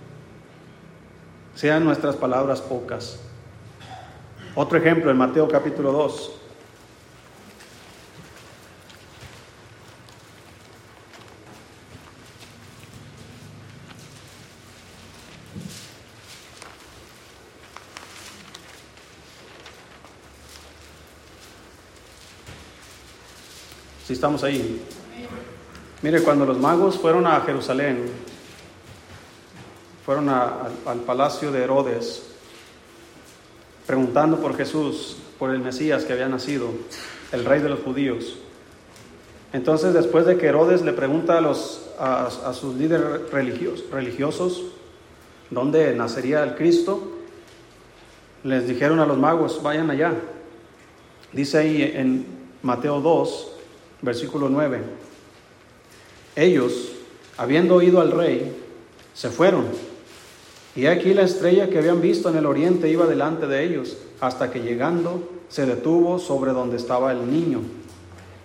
sean nuestras palabras pocas. Otro ejemplo en Mateo capítulo 2. Si estamos ahí. Mire, cuando los magos fueron a Jerusalén, fueron al palacio de Herodes preguntando por Jesús, por el Mesías que había nacido, el rey de los judíos. Entonces, después de que Herodes le pregunta a, los, a, sus líderes religiosos, religiosos dónde nacería el Cristo, les dijeron a los magos, vayan allá. Dice ahí en Mateo 2, versículo 9, ellos, habiendo oído al rey, se fueron y aquí la estrella que habían visto en el oriente iba delante de ellos, hasta que llegando se detuvo sobre donde estaba el niño.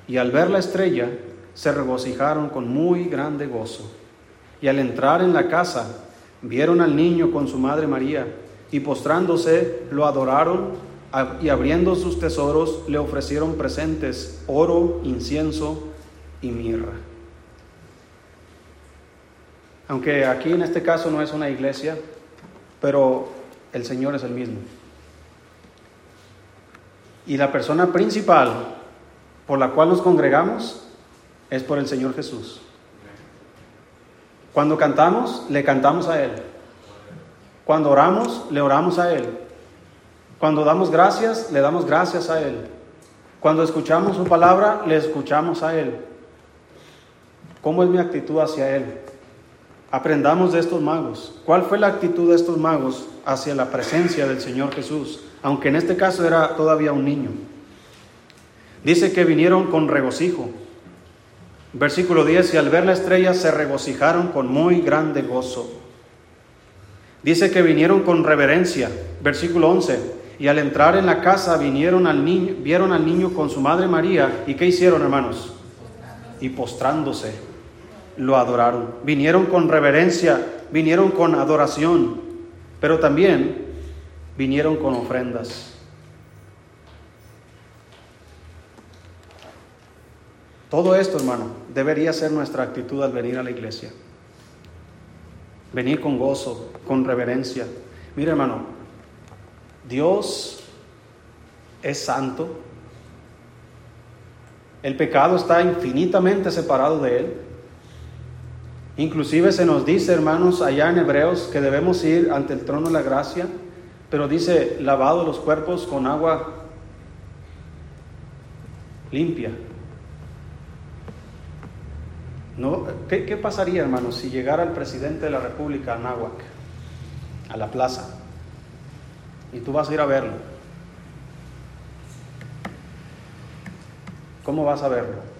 Y al ver la estrella, se regocijaron con muy grande gozo. Y al entrar en la casa, vieron al niño con su madre María, y postrándose lo adoraron, y abriendo sus tesoros le ofrecieron presentes, oro, incienso y mirra. Aunque aquí en este caso no es una iglesia, pero el Señor es el mismo. Y la persona principal por la cual nos congregamos es por el Señor Jesús. Cuando cantamos, le cantamos a Él. Cuando oramos, le oramos a Él. Cuando damos gracias, le damos gracias a Él. Cuando escuchamos su palabra, le escuchamos a Él. ¿Cómo es mi actitud hacia Él? Aprendamos de estos magos. ¿Cuál fue la actitud de estos magos hacia la presencia del Señor Jesús? Aunque en este caso era todavía un niño. Dice que vinieron con regocijo. Versículo 10, y al ver la estrella se regocijaron con muy grande gozo. Dice que vinieron con reverencia. Versículo 11, y al entrar en la casa vinieron al niño, vieron al niño con su madre María. ¿Y qué hicieron, hermanos? Y postrándose lo adoraron. Vinieron con reverencia, vinieron con adoración, pero también vinieron con ofrendas. Todo esto, hermano, debería ser nuestra actitud al venir a la iglesia. Venir con gozo, con reverencia, Mire hermano, Dios es santo. El pecado está infinitamente separado de Él. Inclusive se nos dice, hermanos, allá en Hebreos, que debemos ir ante el trono de la gracia, pero dice, lavado los cuerpos con agua limpia. No, ¿qué, pasaría, hermanos, si llegara el presidente de la República a Náhuac, a la plaza, y tú vas a ir a verlo? ¿Cómo vas a verlo?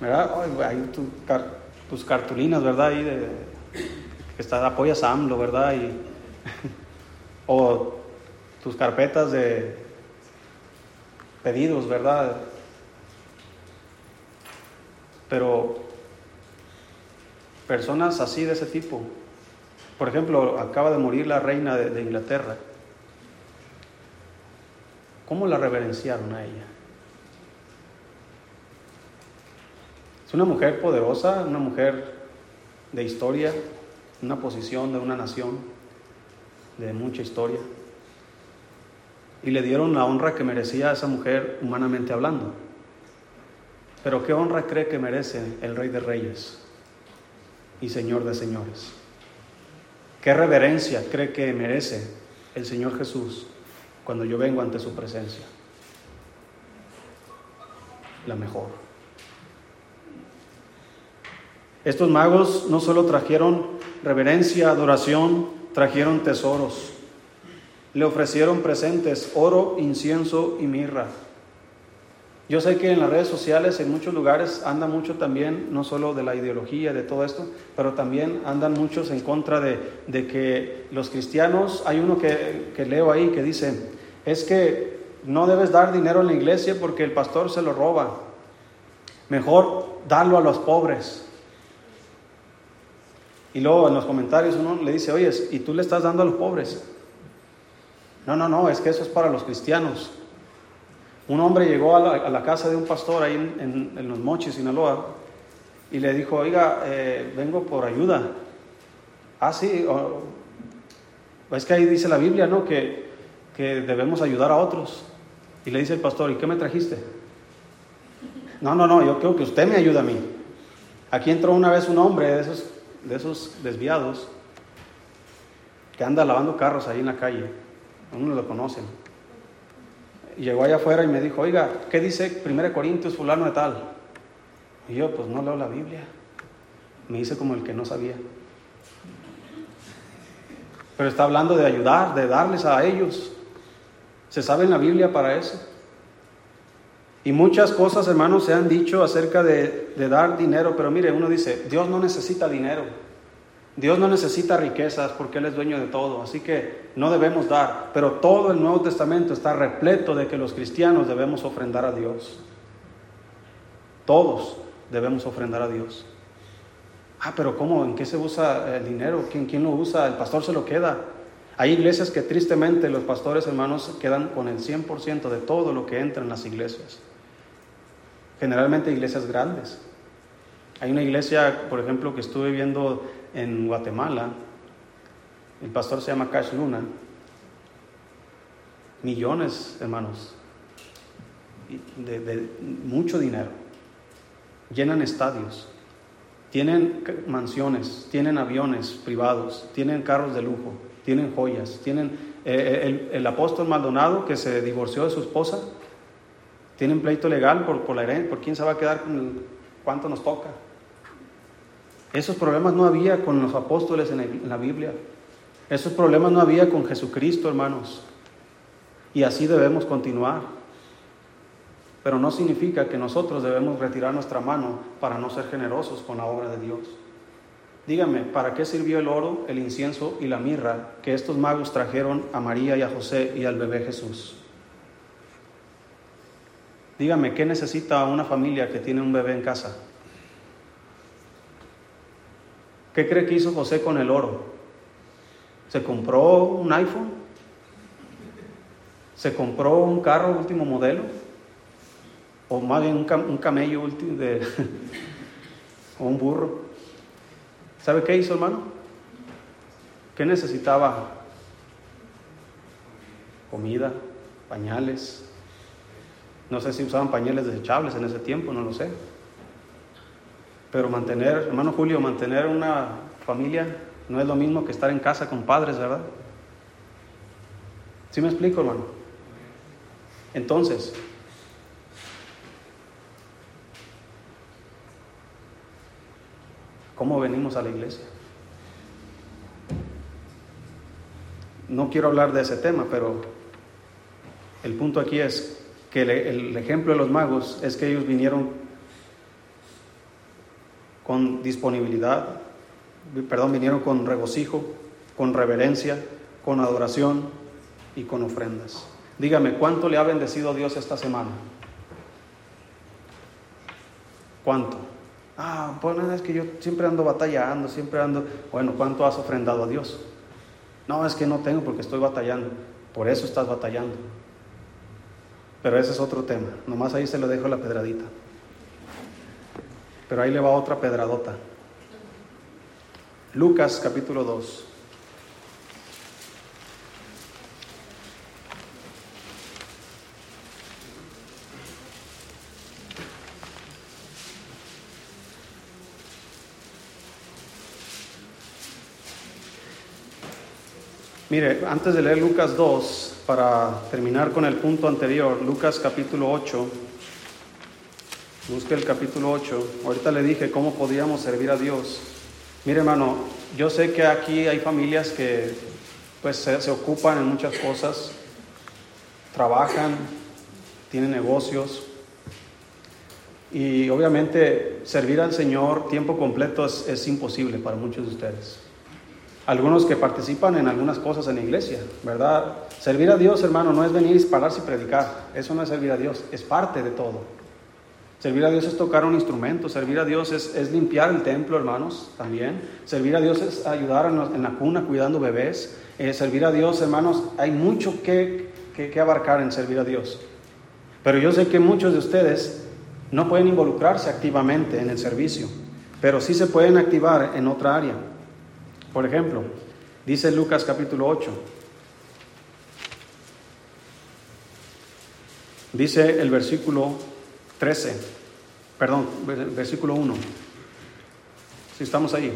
¿Verdad? hay tus cartulinas, ¿verdad? Ahí de, que está, apoyas a AMLO, ¿verdad? Y, o tus carpetas de pedidos, ¿verdad? Pero personas así de ese tipo, por ejemplo, acaba de morir la reina de, Inglaterra, ¿cómo la reverenciaron a ella? Es una mujer poderosa, una mujer de historia, una posición de una nación de mucha historia y le dieron la honra que merecía a esa mujer humanamente hablando. Pero ¿qué honra cree que merece el Rey de Reyes y Señor de Señores? ¿Qué reverencia cree que merece el Señor Jesús cuando yo vengo ante su presencia? La mejor. Estos magos no solo trajeron reverencia, adoración, trajeron tesoros le ofrecieron presentes, oro, incienso y mirra. Yo sé que en las redes sociales, en muchos lugares, anda mucho también, no solo de la ideología, de todo esto, pero también andan muchos en contra de, que los cristianos, hay uno que, que leo ahí que dice, es que no debes dar dinero en la iglesia porque el pastor se lo roba. Mejor darlo a los pobres. Y luego en los comentarios uno le dice, oye, ¿y tú le estás dando a los pobres? No, no, no, es que eso es para los cristianos. Un hombre llegó a la, casa de un pastor ahí en, los Mochis, Sinaloa, y le dijo, oiga, eh, vengo por ayuda. Ah, sí, es que ahí dice la Biblia, ¿no? Que, que debemos ayudar a otros. Y le dice el pastor, ¿y qué me trajiste? No, no, no, yo creo que usted me ayuda a mí. Aquí entró una vez un hombre de esos, de esos desviados que anda lavando carros ahí en la calle uno lo conocen. Llegó allá afuera y me dijo, oiga, ¿qué dice 1 Corintios fulano de tal? Y yo, pues no leo la Biblia. Me hice como el que no sabía. Pero está hablando de ayudar, de darles a ellos. ¿Se sabe en la Biblia para eso? Y muchas cosas, hermanos, se han dicho acerca de, dar dinero, pero mire, uno dice, Dios no necesita dinero. Dios no necesita riquezas porque Él es dueño de todo, así que no debemos dar. Pero todo el Nuevo Testamento está repleto de que los cristianos debemos ofrendar a Dios. Todos debemos ofrendar a Dios. Ah, pero ¿cómo? ¿En qué se usa el dinero? ¿Quién, quién lo usa? El pastor se lo queda. Hay iglesias que tristemente los pastores hermanos quedan con el 100% de todo lo que entra en las iglesias. Generalmente iglesias grandes. Hay una iglesia, por ejemplo, que estuve viendo en Guatemala, el pastor se llama Cash Luna, millones, hermanos, de, mucho dinero, llenan estadios, tienen mansiones, tienen aviones privados, tienen carros de lujo, tienen joyas, tienen eh, el, apóstol Maldonado que se divorció de su esposa, tienen pleito legal por, por la herencia, por quién se va a quedar con cuánto nos toca. Esos problemas no había con los apóstoles en la Biblia. Esos problemas no había con Jesucristo, hermanos. Y así debemos continuar. Pero no significa que nosotros debemos retirar nuestra mano para no ser generosos con la obra de Dios. Dígame, ¿para qué sirvió el oro, el incienso y la mirra que estos magos trajeron a María y a José y al bebé Jesús? Dígame, ¿qué necesita una familia que tiene un bebé en casa? ¿Qué cree que hizo José con el oro? ¿Se compró un iPhone? ¿Se compró un carro último modelo? ¿O más bien un, camello último de, o un burro? ¿Sabe qué hizo, hermano? ¿Qué necesitaba? Comida, pañales. No sé si usaban pañales desechables en ese tiempo, no lo sé. Pero mantener, hermano Julio, mantener una familia no es lo mismo que estar en casa con padres, ¿verdad? ¿Sí me explico, hermano? Entonces, ¿cómo venimos a la iglesia? No quiero hablar de ese tema, pero el punto aquí es que el, ejemplo de los magos es que ellos vinieron con disponibilidad, perdón, vinieron con regocijo, con reverencia, con adoración, y con ofrendas. Dígame, ¿cuánto le ha bendecido Dios esta semana? ¿Cuánto? Ah, pues es que yo siempre ando batallando, siempre ando... Bueno, ¿cuánto has ofrendado a Dios? No, es que no tengo porque estoy batallando. Por eso estás batallando. Pero ese es otro tema. Nomás ahí se lo dejo la pedradita. Pero ahí le va otra pedradota. Lucas capítulo 2. Mire, antes de leer Lucas 2, para terminar con el punto anterior, Lucas capítulo 8, busque el capítulo 8, ahorita le dije cómo podíamos servir a Dios. Mire hermano, yo sé que aquí hay familias que pues se, ocupan en muchas cosas, trabajan, tienen negocios, y obviamente servir al Señor tiempo completo es, es, imposible para muchos de ustedes algunos que participan en algunas cosas en la iglesia, ¿verdad? Servir a Dios, hermano, no es venir y pararse y predicar. Eso no es servir a Dios, es parte de todo. Servir a Dios es tocar un instrumento, servir a Dios es, limpiar el templo, hermanos, también. Servir a Dios es ayudar en, la cuna cuidando bebés. Eh, servir a Dios, hermanos, hay mucho que, que abarcar en servir a Dios. Pero yo sé que muchos de ustedes no pueden involucrarse activamente en el servicio, pero sí se pueden activar en otra área. Por ejemplo, dice Lucas capítulo 8, dice el versículo 13, perdón, versículo 1, si estamos ahí.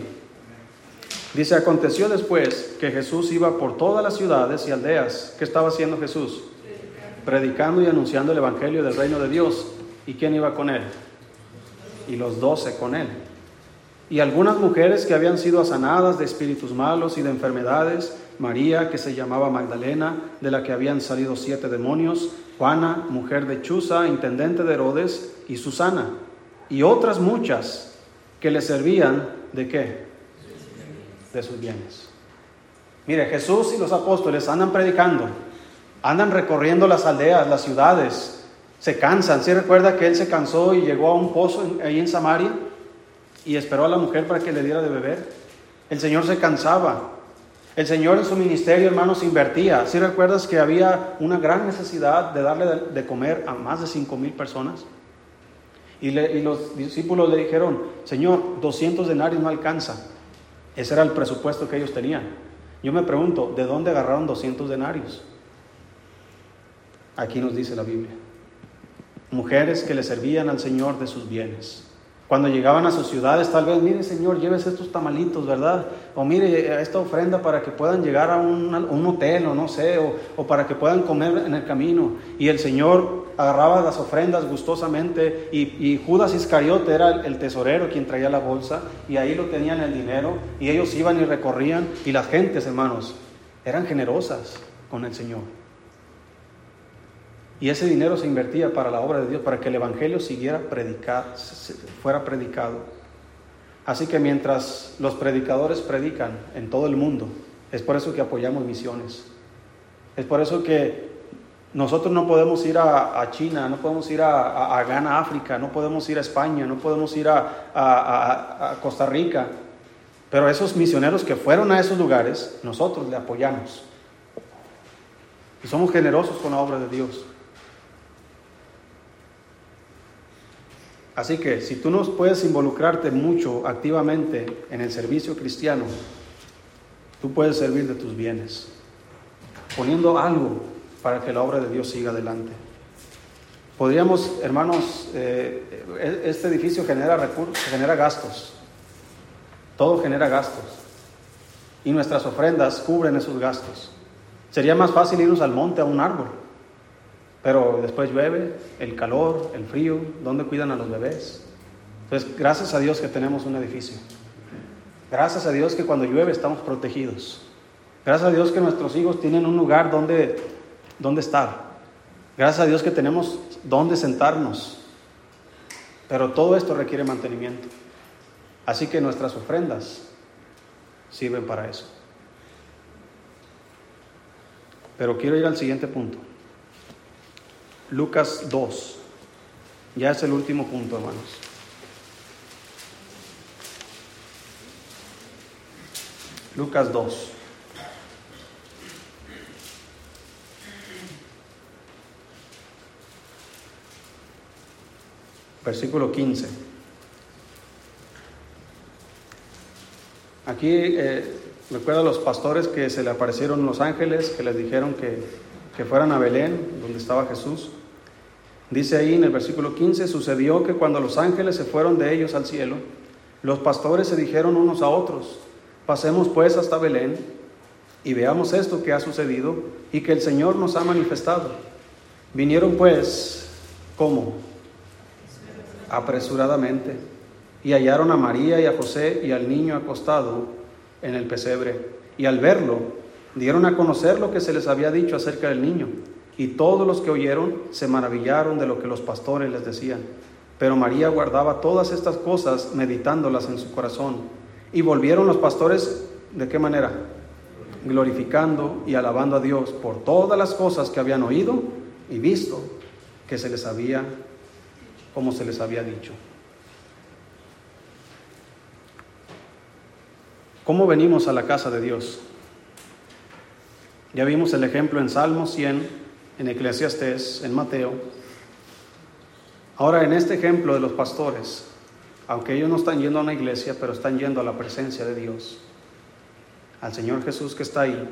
Dice, aconteció después que Jesús iba por todas las ciudades y aldeas. ¿Qué estaba haciendo Jesús? Predicando y anunciando el Evangelio del reino de Dios. ¿Y quién iba con él? Y los doce con él y algunas mujeres que habían sido sanadas de espíritus malos y de enfermedades, María, que se llamaba Magdalena, de la que habían salido siete demonios, Juana, mujer de Chuza, intendente de Herodes, y Susana, y otras muchas que le servían de qué? De sus bienes. Mire, Jesús y los apóstoles andan predicando, andan recorriendo las aldeas, las ciudades, se cansan. ¿Sí recuerda que él se cansó y llegó a un pozo ahí en Samaria? Y esperó a la mujer para que le diera de beber. El Señor se cansaba. El Señor en su ministerio, hermanos, invertía. Si recuerdas que había una gran necesidad de darle de, comer a más de cinco mil personas? Y, y, los discípulos le dijeron, Señor, 200 denarios no alcanza. Ese era el presupuesto que ellos tenían. Yo me pregunto, ¿de dónde agarraron 200 denarios? Aquí nos dice la Biblia. Mujeres que le servían al Señor de sus bienes. Cuando llegaban a sus ciudades, tal vez, mire Señor, lleves estos tamalitos, ¿verdad? O mire esta ofrenda para que puedan llegar a un, hotel o no sé, o, para que puedan comer en el camino. Y el Señor agarraba las ofrendas gustosamente y, Judas Iscariote era el, el, tesorero quien traía la bolsa y ahí lo tenían el dinero y ellos iban y recorrían y las gentes, hermanos, eran generosas con el Señor. Y ese dinero se invertía para la obra de Dios, para que el Evangelio siguiera predicado, fuera predicado. Así que mientras los predicadores predican en todo el mundo, es por eso que apoyamos misiones. Es por eso que nosotros no podemos ir a, China, no podemos ir a, a, Ghana, África, no podemos ir a España, no podemos ir a Costa Rica. Pero esos misioneros que fueron a esos lugares, nosotros le apoyamos. Y somos generosos con la obra de Dios. Así que si tú no puedes involucrarte mucho activamente en el servicio cristiano, tú puedes servir de tus bienes, poniendo algo para que la obra de Dios siga adelante. Podríamos, hermanos, eh, e-, este edificio genera genera gastos. Todo genera gastos. Y nuestras ofrendas cubren esos gastos. Sería más fácil irnos al monte a un árbol. Pero después llueve, el calor, el frío, ¿dónde cuidan a los bebés? Entonces, gracias a Dios que tenemos un edificio. Gracias a Dios que cuando llueve estamos protegidos. Gracias a Dios que nuestros hijos tienen un lugar donde, donde estar. Gracias a Dios que tenemos donde sentarnos. Pero todo esto requiere mantenimiento. Así que nuestras ofrendas sirven para eso. Pero quiero ir al siguiente punto. Lucas 2. Ya es el último punto, hermanos. Lucas 2. Versículo 15. Aquí eh, recuerda a los pastores que se le aparecieron los ángeles, que les dijeron que, que fueran a Belén, donde estaba Jesús. Dice ahí en el versículo 15, sucedió que cuando los ángeles se fueron de ellos al cielo, los pastores se dijeron unos a otros, pasemos pues hasta Belén y veamos esto que ha sucedido y que el Señor nos ha manifestado. Vinieron pues, ¿cómo? Apresuradamente, y hallaron a María y a José y al niño acostado en el pesebre, y al verlo, dieron a conocer lo que se les había dicho acerca del niño. Y todos los que oyeron se maravillaron de lo que los pastores les decían. Pero María guardaba todas estas cosas meditándolas en su corazón. Y volvieron los pastores, ¿de qué manera? Glorificando y alabando a Dios por todas las cosas que habían oído y visto que se les había, como se les había dicho. ¿Cómo venimos a la casa de Dios? Ya vimos el ejemplo en Salmo 100 en Eclesiastés, en Mateo. Ahora, en este ejemplo de los pastores, aunque ellos no están yendo a una iglesia, pero están yendo a la presencia de Dios, al Señor Jesús que está ahí,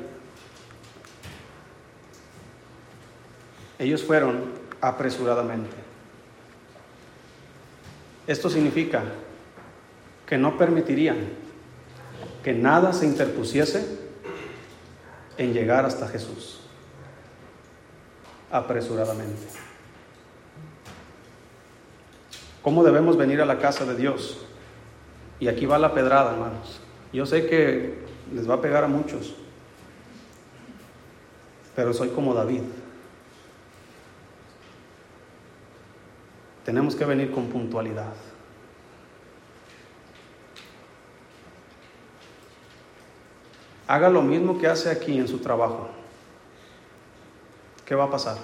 ellos fueron apresuradamente. Esto significa que no permitirían que nada se interpusiese en llegar hasta Jesús apresuradamente. ¿Cómo debemos venir a la casa de Dios? Y aquí va la pedrada, hermanos. Yo sé que les va a pegar a muchos, pero soy como David. Tenemos que venir con puntualidad. Haga lo mismo que hace aquí en su trabajo. ¿qué va a pasar?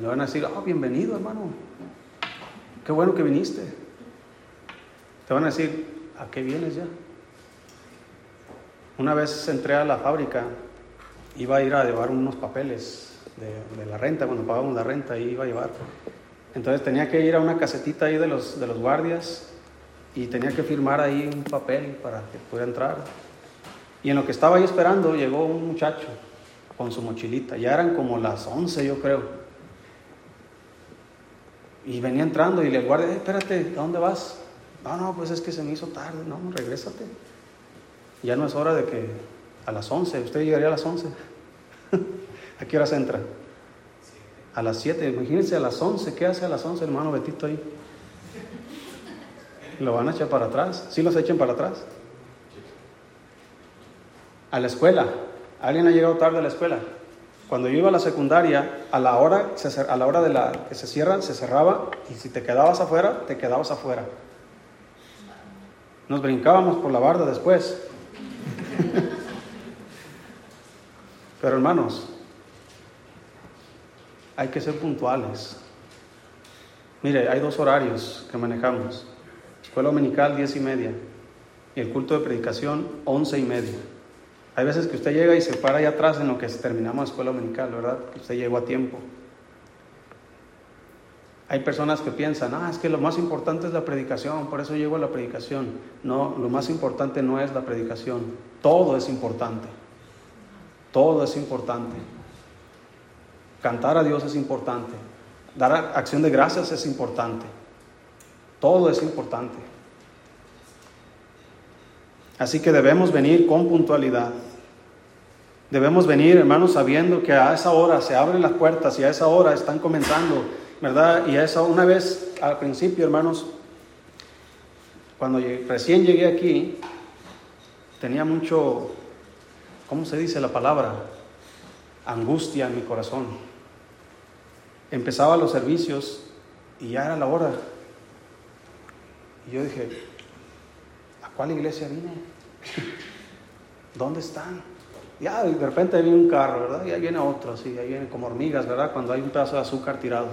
Le van a decir, oh, bienvenido hermano, qué bueno que viniste. Te van a decir, ¿a qué vienes ya? Una vez entré a la fábrica, iba a ir a llevar unos papeles de, la renta, cuando pagamos la renta, iba a llevar. Entonces tenía que ir a una casetita ahí de los, de los guardias y tenía que firmar ahí un papel para que pudiera entrar. Y en lo que estaba ahí esperando llegó un muchacho con su mochilita. Ya eran como las 11, yo creo. Y venía entrando y le guardé, eh, espérate, ¿a dónde vas? No, no, pues es que se me hizo tarde. No, regrésate. Ya no es hora de que a las 11, usted llegaría a las 11. ¿A qué horas entra? A las 7, imagínense a las 11, ¿qué hace a las 11 hermano Betito ahí? Lo van a echar para atrás, ¿sí los echen para atrás? a la escuela. ¿Alguien ha llegado tarde a la escuela? Cuando yo iba a la secundaria, a la hora, a la hora de la que se cierra, se cerraba y si te quedabas afuera, te quedabas afuera. Nos brincábamos por la barda después. Pero hermanos, hay que ser puntuales. Mire, hay dos horarios que manejamos. Escuela dominical, diez y media. Y el culto de predicación, once y media. Hay veces que usted llega y se para allá atrás en lo que terminamos la escuela dominical, ¿verdad? Que usted llegó a tiempo. Hay personas que piensan, ah, es que lo más importante es la predicación, por eso llego a la predicación. No, lo más importante no es la predicación, todo es importante. Todo es importante. Cantar a Dios es importante. Dar acción de gracias es importante. Todo es importante. Así que debemos venir con puntualidad. Debemos venir, hermanos, sabiendo que a esa hora se abren las puertas y a esa hora están comenzando ¿verdad? Y eso una vez al principio, hermanos, cuando recién llegué aquí, tenía mucho, ¿cómo se dice la palabra? Angustia en mi corazón. Empezaba los servicios y ya era la hora. Y yo dije, ¿a cuál iglesia vine? ¿Dónde están? Ya de repente viene un carro, ¿verdad? Y ahí viene otro, así, ahí viene como hormigas, ¿verdad? Cuando hay un pedazo de azúcar tirado.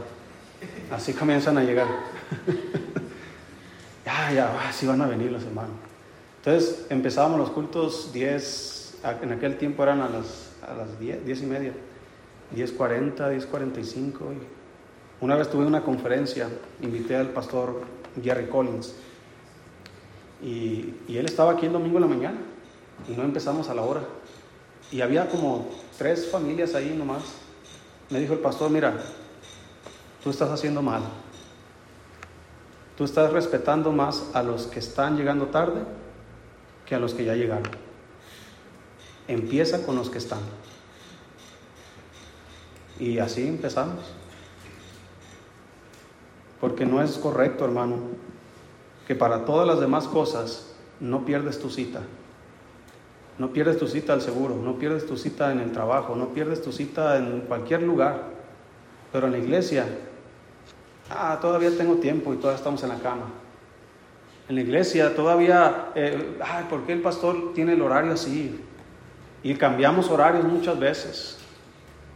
Así comienzan a llegar. ya, ya, así van a venir los hermanos. Entonces empezábamos los cultos 10, en aquel tiempo eran a las, a las 10, 10 y media, 10.40, 10.45. Una vez tuve una conferencia, invité al pastor Jerry Collins y, él estaba aquí el domingo en la mañana y no empezamos a la hora. Y había como tres familias ahí nomás. Me dijo el pastor, mira, tú estás haciendo mal. Tú estás respetando más a los que están llegando tarde que a los que ya llegaron. Empieza con los que están. Y así empezamos. Porque no es correcto, hermano, que para todas las demás cosas no pierdes tu cita. No pierdes tu cita al seguro, no pierdes tu cita en el trabajo, no pierdes tu cita en cualquier lugar. Pero en la iglesia ah, todavía tengo tiempo y todavía estamos en la cama. En la iglesia todavía, eh, ay, ¿por qué el pastor tiene el horario así? Y cambiamos horarios muchas veces.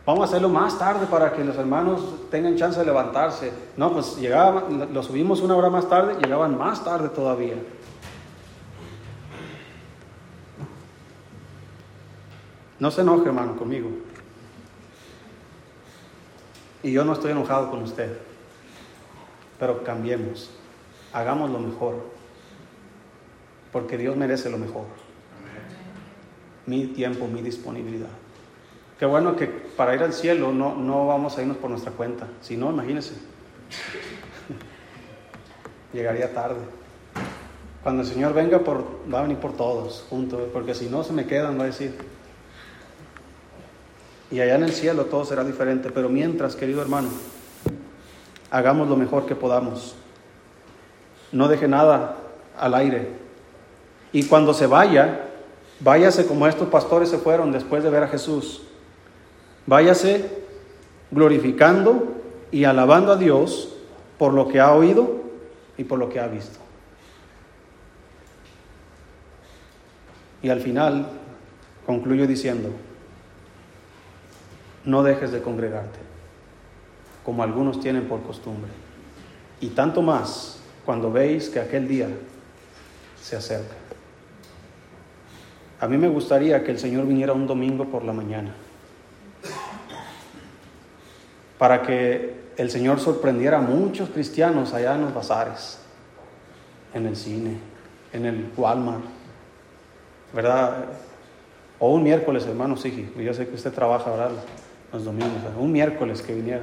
Vamos a hacerlo más tarde para que los hermanos tengan chance de levantarse. No, pues llegaban, lo subimos una hora más tarde, llegaban más tarde todavía. No se enoje, hermano, conmigo. Y yo no estoy enojado con usted pero cambiemos, hagamos lo mejor, porque Dios merece lo mejor. Mi tiempo, mi disponibilidad. Qué bueno que para ir al cielo no, no vamos a irnos por nuestra cuenta, si no, imagínense, llegaría tarde. Cuando el Señor venga, va a venir por todos juntos, porque si no se me quedan, va a decir. Y allá en el cielo todo será diferente, pero mientras, querido hermano, hagamos lo mejor que podamos. No deje nada al aire. Y cuando se vaya, váyase como estos pastores se fueron después de ver a Jesús. Váyase glorificando y alabando a Dios por lo que ha oído y por lo que ha visto. Y al final concluyo diciendo, no dejes de congregarte como algunos tienen por costumbre. Y tanto más cuando veis que aquel día se acerca. A mí me gustaría que el Señor viniera un domingo por la mañana, para que el Señor sorprendiera a muchos cristianos allá en los bazares, en el cine, en el Walmart, ¿verdad? O un miércoles, hermano sí, yo sé que usted trabaja, ¿verdad? los domingos, un miércoles que viniera.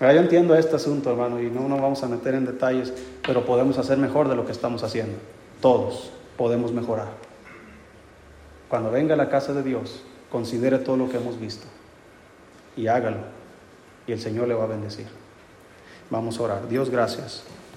yo entiendo este asunto, hermano, y no nos vamos a meter en detalles, pero podemos hacer mejor de lo que estamos haciendo. Todos podemos mejorar. Cuando venga a la casa de Dios, considere todo lo que hemos visto y hágalo, y el Señor le va a bendecir. Vamos a orar. Dios, gracias.